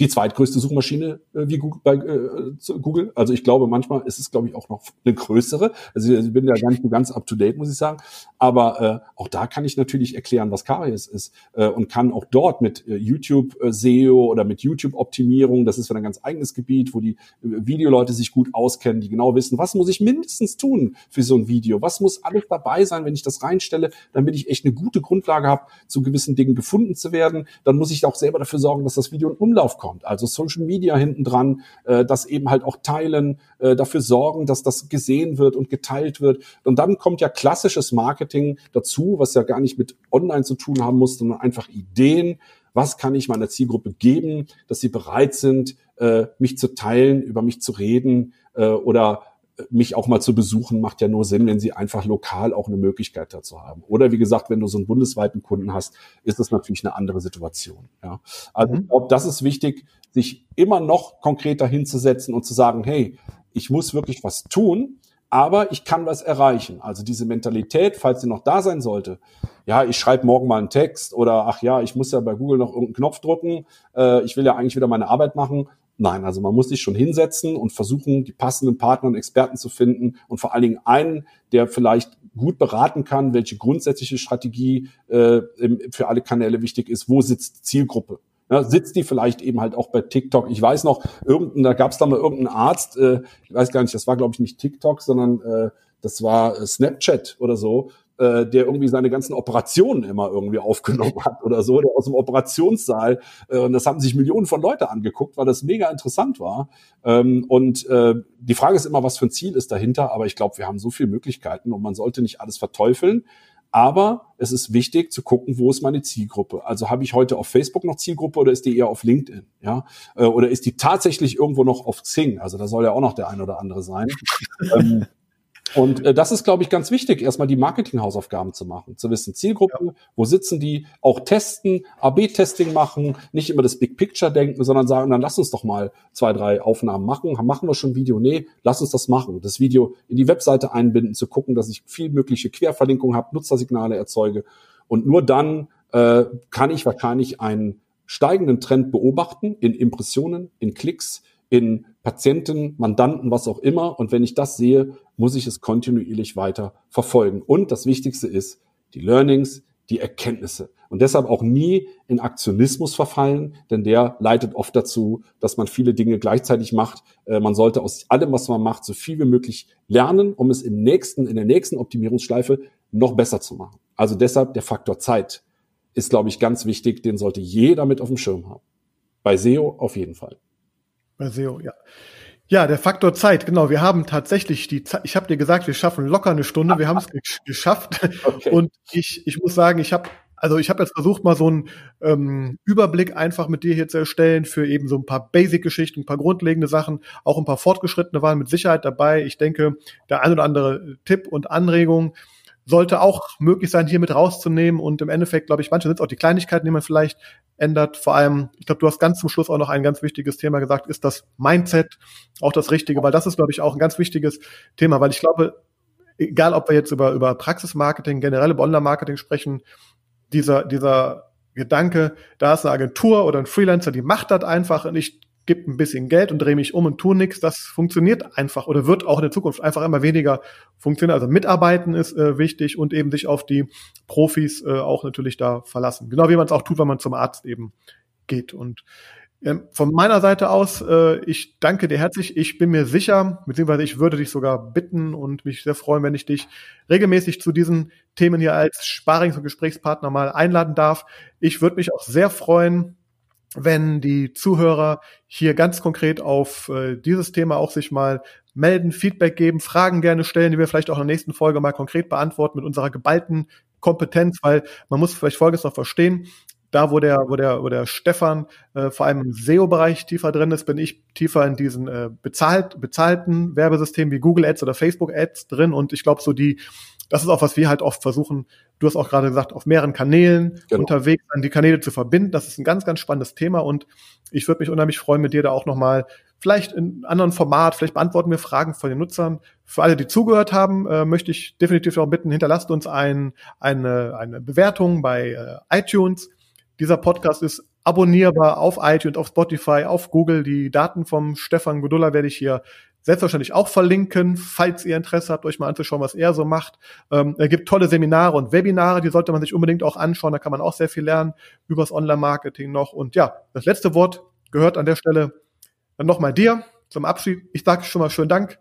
die zweitgrößte Suchmaschine äh, wie Google, bei äh, Google. Also ich glaube, manchmal ist es, glaube ich, auch noch eine größere. Also ich bin ja gar nicht ganz up to date, muss ich sagen. Aber äh, auch da kann ich natürlich erklären, was Karies ist äh, und kann auch dort mit äh, YouTube äh, oder mit YouTube Optimierung, das ist für ein ganz eigenes Gebiet, wo die äh, Videoleute sich gut auskennen, die genau wissen, was muss ich mindestens tun für so ein Video? Was muss alles dabei sein, wenn ich das reinstelle, damit ich echt eine gute Grundlage habe, zu gewissen Dingen gefunden zu werden? Dann muss ich auch selber dafür sorgen, dass das Video in Umlauf kommt. Also Social Media hinten dran, äh, das eben halt auch teilen, äh, dafür sorgen, dass das gesehen wird und geteilt wird. Und dann kommt ja klassisches Marketing dazu, was ja gar nicht mit Online zu tun haben muss, sondern einfach Ideen. Was kann ich meiner Zielgruppe geben, dass sie bereit sind, äh, mich zu teilen, über mich zu reden äh, oder mich auch mal zu besuchen, macht ja nur Sinn, wenn sie einfach lokal auch eine Möglichkeit dazu haben. Oder wie gesagt, wenn du so einen bundesweiten Kunden hast, ist das natürlich eine andere Situation. Ja. Also mhm. ich glaube, das ist wichtig, sich immer noch konkreter hinzusetzen und zu sagen, hey, ich muss wirklich was tun, aber ich kann was erreichen. Also diese Mentalität, falls sie noch da sein sollte, ja, ich schreibe morgen mal einen Text oder ach ja, ich muss ja bei Google noch irgendeinen Knopf drücken, äh, ich will ja eigentlich wieder meine Arbeit machen Nein, also man muss sich schon hinsetzen und versuchen, die passenden Partner und Experten zu finden und vor allen Dingen einen, der vielleicht gut beraten kann, welche grundsätzliche Strategie äh, für alle Kanäle wichtig ist, wo sitzt Zielgruppe. Ja, sitzt die vielleicht eben halt auch bei TikTok? Ich weiß noch, irgendein, da gab es da mal irgendeinen Arzt, äh, ich weiß gar nicht, das war glaube ich nicht TikTok, sondern äh, das war äh, Snapchat oder so, äh, der irgendwie seine ganzen Operationen immer irgendwie aufgenommen hat oder so, der aus dem Operationssaal. Äh, und das haben sich Millionen von Leute angeguckt, weil das mega interessant war. Ähm, und äh, die Frage ist immer, was für ein Ziel ist dahinter. Aber ich glaube, wir haben so viele Möglichkeiten und man sollte nicht alles verteufeln. Aber es ist wichtig zu gucken, wo ist meine Zielgruppe. Also habe ich heute auf Facebook noch Zielgruppe oder ist die eher auf LinkedIn? Ja, äh, oder ist die tatsächlich irgendwo noch auf Xing? Also da soll ja auch noch der ein oder andere sein. ähm, und äh, das ist, glaube ich, ganz wichtig, erstmal die Marketinghausaufgaben zu machen, zu wissen, Zielgruppe, ja. wo sitzen die, auch testen, AB-Testing machen, nicht immer das Big Picture denken, sondern sagen, dann lass uns doch mal zwei, drei Aufnahmen machen. Machen wir schon ein Video? Nee, lass uns das machen. Das Video in die Webseite einbinden, zu gucken, dass ich viel mögliche Querverlinkungen habe, Nutzersignale erzeuge. Und nur dann äh, kann ich wahrscheinlich einen steigenden Trend beobachten in Impressionen, in Klicks, in Patienten, Mandanten, was auch immer. Und wenn ich das sehe, muss ich es kontinuierlich weiter verfolgen. Und das Wichtigste ist, die Learnings, die Erkenntnisse. Und deshalb auch nie in Aktionismus verfallen, denn der leitet oft dazu, dass man viele Dinge gleichzeitig macht. Äh, man sollte aus allem, was man macht, so viel wie möglich lernen, um es im nächsten, in der nächsten Optimierungsschleife noch besser zu machen. Also deshalb der Faktor Zeit ist, glaube ich, ganz wichtig. Den sollte jeder mit auf dem Schirm haben. Bei SEO auf jeden Fall. Bei SEO, ja. Ja, der Faktor Zeit, genau. Wir haben tatsächlich die Zeit, ich habe dir gesagt, wir schaffen locker eine Stunde, wir haben es geschafft. Okay. Und ich, ich muss sagen, ich habe also ich habe jetzt versucht, mal so einen ähm, Überblick einfach mit dir hier zu erstellen für eben so ein paar Basic-Geschichten, ein paar grundlegende Sachen, auch ein paar fortgeschrittene waren mit Sicherheit dabei. Ich denke, der ein oder andere Tipp und Anregung sollte auch möglich sein, hier mit rauszunehmen. Und im Endeffekt, glaube ich, manche sind auch die Kleinigkeiten, die man vielleicht ändert. Vor allem, ich glaube, du hast ganz zum Schluss auch noch ein ganz wichtiges Thema gesagt, ist das Mindset auch das Richtige, weil das ist, glaube ich, auch ein ganz wichtiges Thema, weil ich glaube, egal ob wir jetzt über, über Praxismarketing, generell über Online-Marketing sprechen, dieser, dieser Gedanke, da ist eine Agentur oder ein Freelancer, die macht das einfach und ich gebe ein bisschen Geld und drehe mich um und tue nichts, das funktioniert einfach oder wird auch in der Zukunft einfach immer weniger funktionieren. Also mitarbeiten ist äh, wichtig und eben sich auf die Profis äh, auch natürlich da verlassen. Genau wie man es auch tut, wenn man zum Arzt eben geht. Und ähm, von meiner Seite aus, äh, ich danke dir herzlich. Ich bin mir sicher, beziehungsweise ich würde dich sogar bitten und mich sehr freuen, wenn ich dich regelmäßig zu diesen Themen hier als Sparings- und Gesprächspartner mal einladen darf. Ich würde mich auch sehr freuen, wenn die Zuhörer hier ganz konkret auf äh, dieses Thema auch sich mal melden, Feedback geben, Fragen gerne stellen, die wir vielleicht auch in der nächsten Folge mal konkret beantworten mit unserer geballten Kompetenz, weil man muss vielleicht Folgendes noch verstehen. Da, wo der, wo der, wo der Stefan äh, vor allem im SEO-Bereich tiefer drin ist, bin ich tiefer in diesen äh, bezahlt, bezahlten Werbesystemen wie Google Ads oder Facebook Ads drin. Und ich glaube, so die das ist auch, was wir halt oft versuchen, du hast auch gerade gesagt, auf mehreren Kanälen genau. unterwegs an die Kanäle zu verbinden. Das ist ein ganz, ganz spannendes Thema und ich würde mich unheimlich freuen, mit dir da auch nochmal vielleicht in einem anderen Format, vielleicht beantworten wir Fragen von den Nutzern. Für alle, die zugehört haben, äh, möchte ich definitiv auch bitten, hinterlasst uns ein, eine, eine Bewertung bei äh, iTunes. Dieser Podcast ist abonnierbar auf iTunes, auf Spotify, auf Google. Die Daten vom Stefan Godulla werde ich hier selbstverständlich auch verlinken, falls ihr Interesse habt, euch mal anzuschauen, was er so macht. Ähm, er gibt tolle Seminare und Webinare, die sollte man sich unbedingt auch anschauen. Da kann man auch sehr viel lernen übers Online-Marketing noch. Und ja, das letzte Wort gehört an der Stelle dann nochmal dir zum Abschied. Ich sage schon mal schönen Dank,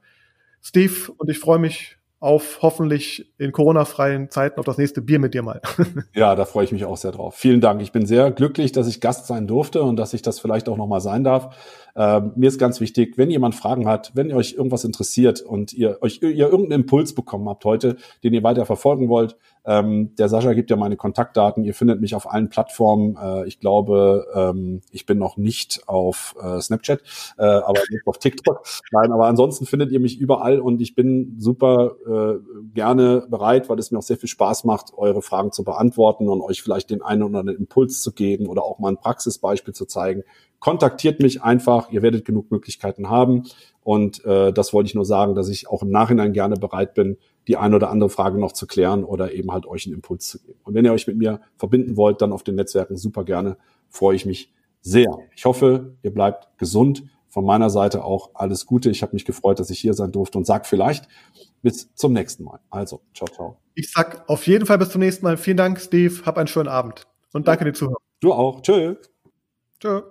Steve, und ich freue mich auf hoffentlich in Corona-freien Zeiten auf das nächste Bier mit dir mal. ja, da freue ich mich auch sehr drauf. Vielen Dank. Ich bin sehr glücklich, dass ich Gast sein durfte und dass ich das vielleicht auch nochmal sein darf. Ähm, mir ist ganz wichtig, wenn jemand Fragen hat, wenn ihr euch irgendwas interessiert und ihr euch ihr irgendeinen Impuls bekommen habt heute, den ihr weiter verfolgen wollt, ähm, der Sascha gibt ja meine Kontaktdaten. Ihr findet mich auf allen Plattformen. Äh, ich glaube, ähm, ich bin noch nicht auf äh, Snapchat, äh, aber nicht auf TikTok. Nein, aber ansonsten findet ihr mich überall und ich bin super äh, gerne bereit, weil es mir auch sehr viel Spaß macht, eure Fragen zu beantworten und euch vielleicht den einen oder anderen Impuls zu geben oder auch mal ein Praxisbeispiel zu zeigen kontaktiert mich einfach, ihr werdet genug Möglichkeiten haben. Und äh, das wollte ich nur sagen, dass ich auch im Nachhinein gerne bereit bin, die eine oder andere Frage noch zu klären oder eben halt euch einen Impuls zu geben. Und wenn ihr euch mit mir verbinden wollt, dann auf den Netzwerken super gerne, freue ich mich sehr. Ich hoffe, ihr bleibt gesund. Von meiner Seite auch alles Gute. Ich habe mich gefreut, dass ich hier sein durfte und sag vielleicht bis zum nächsten Mal. Also, ciao, ciao. Ich sag auf jeden Fall bis zum nächsten Mal. Vielen Dank, Steve. Hab einen schönen Abend und danke dir Zuhörer. Du auch. Tschö. Tschö.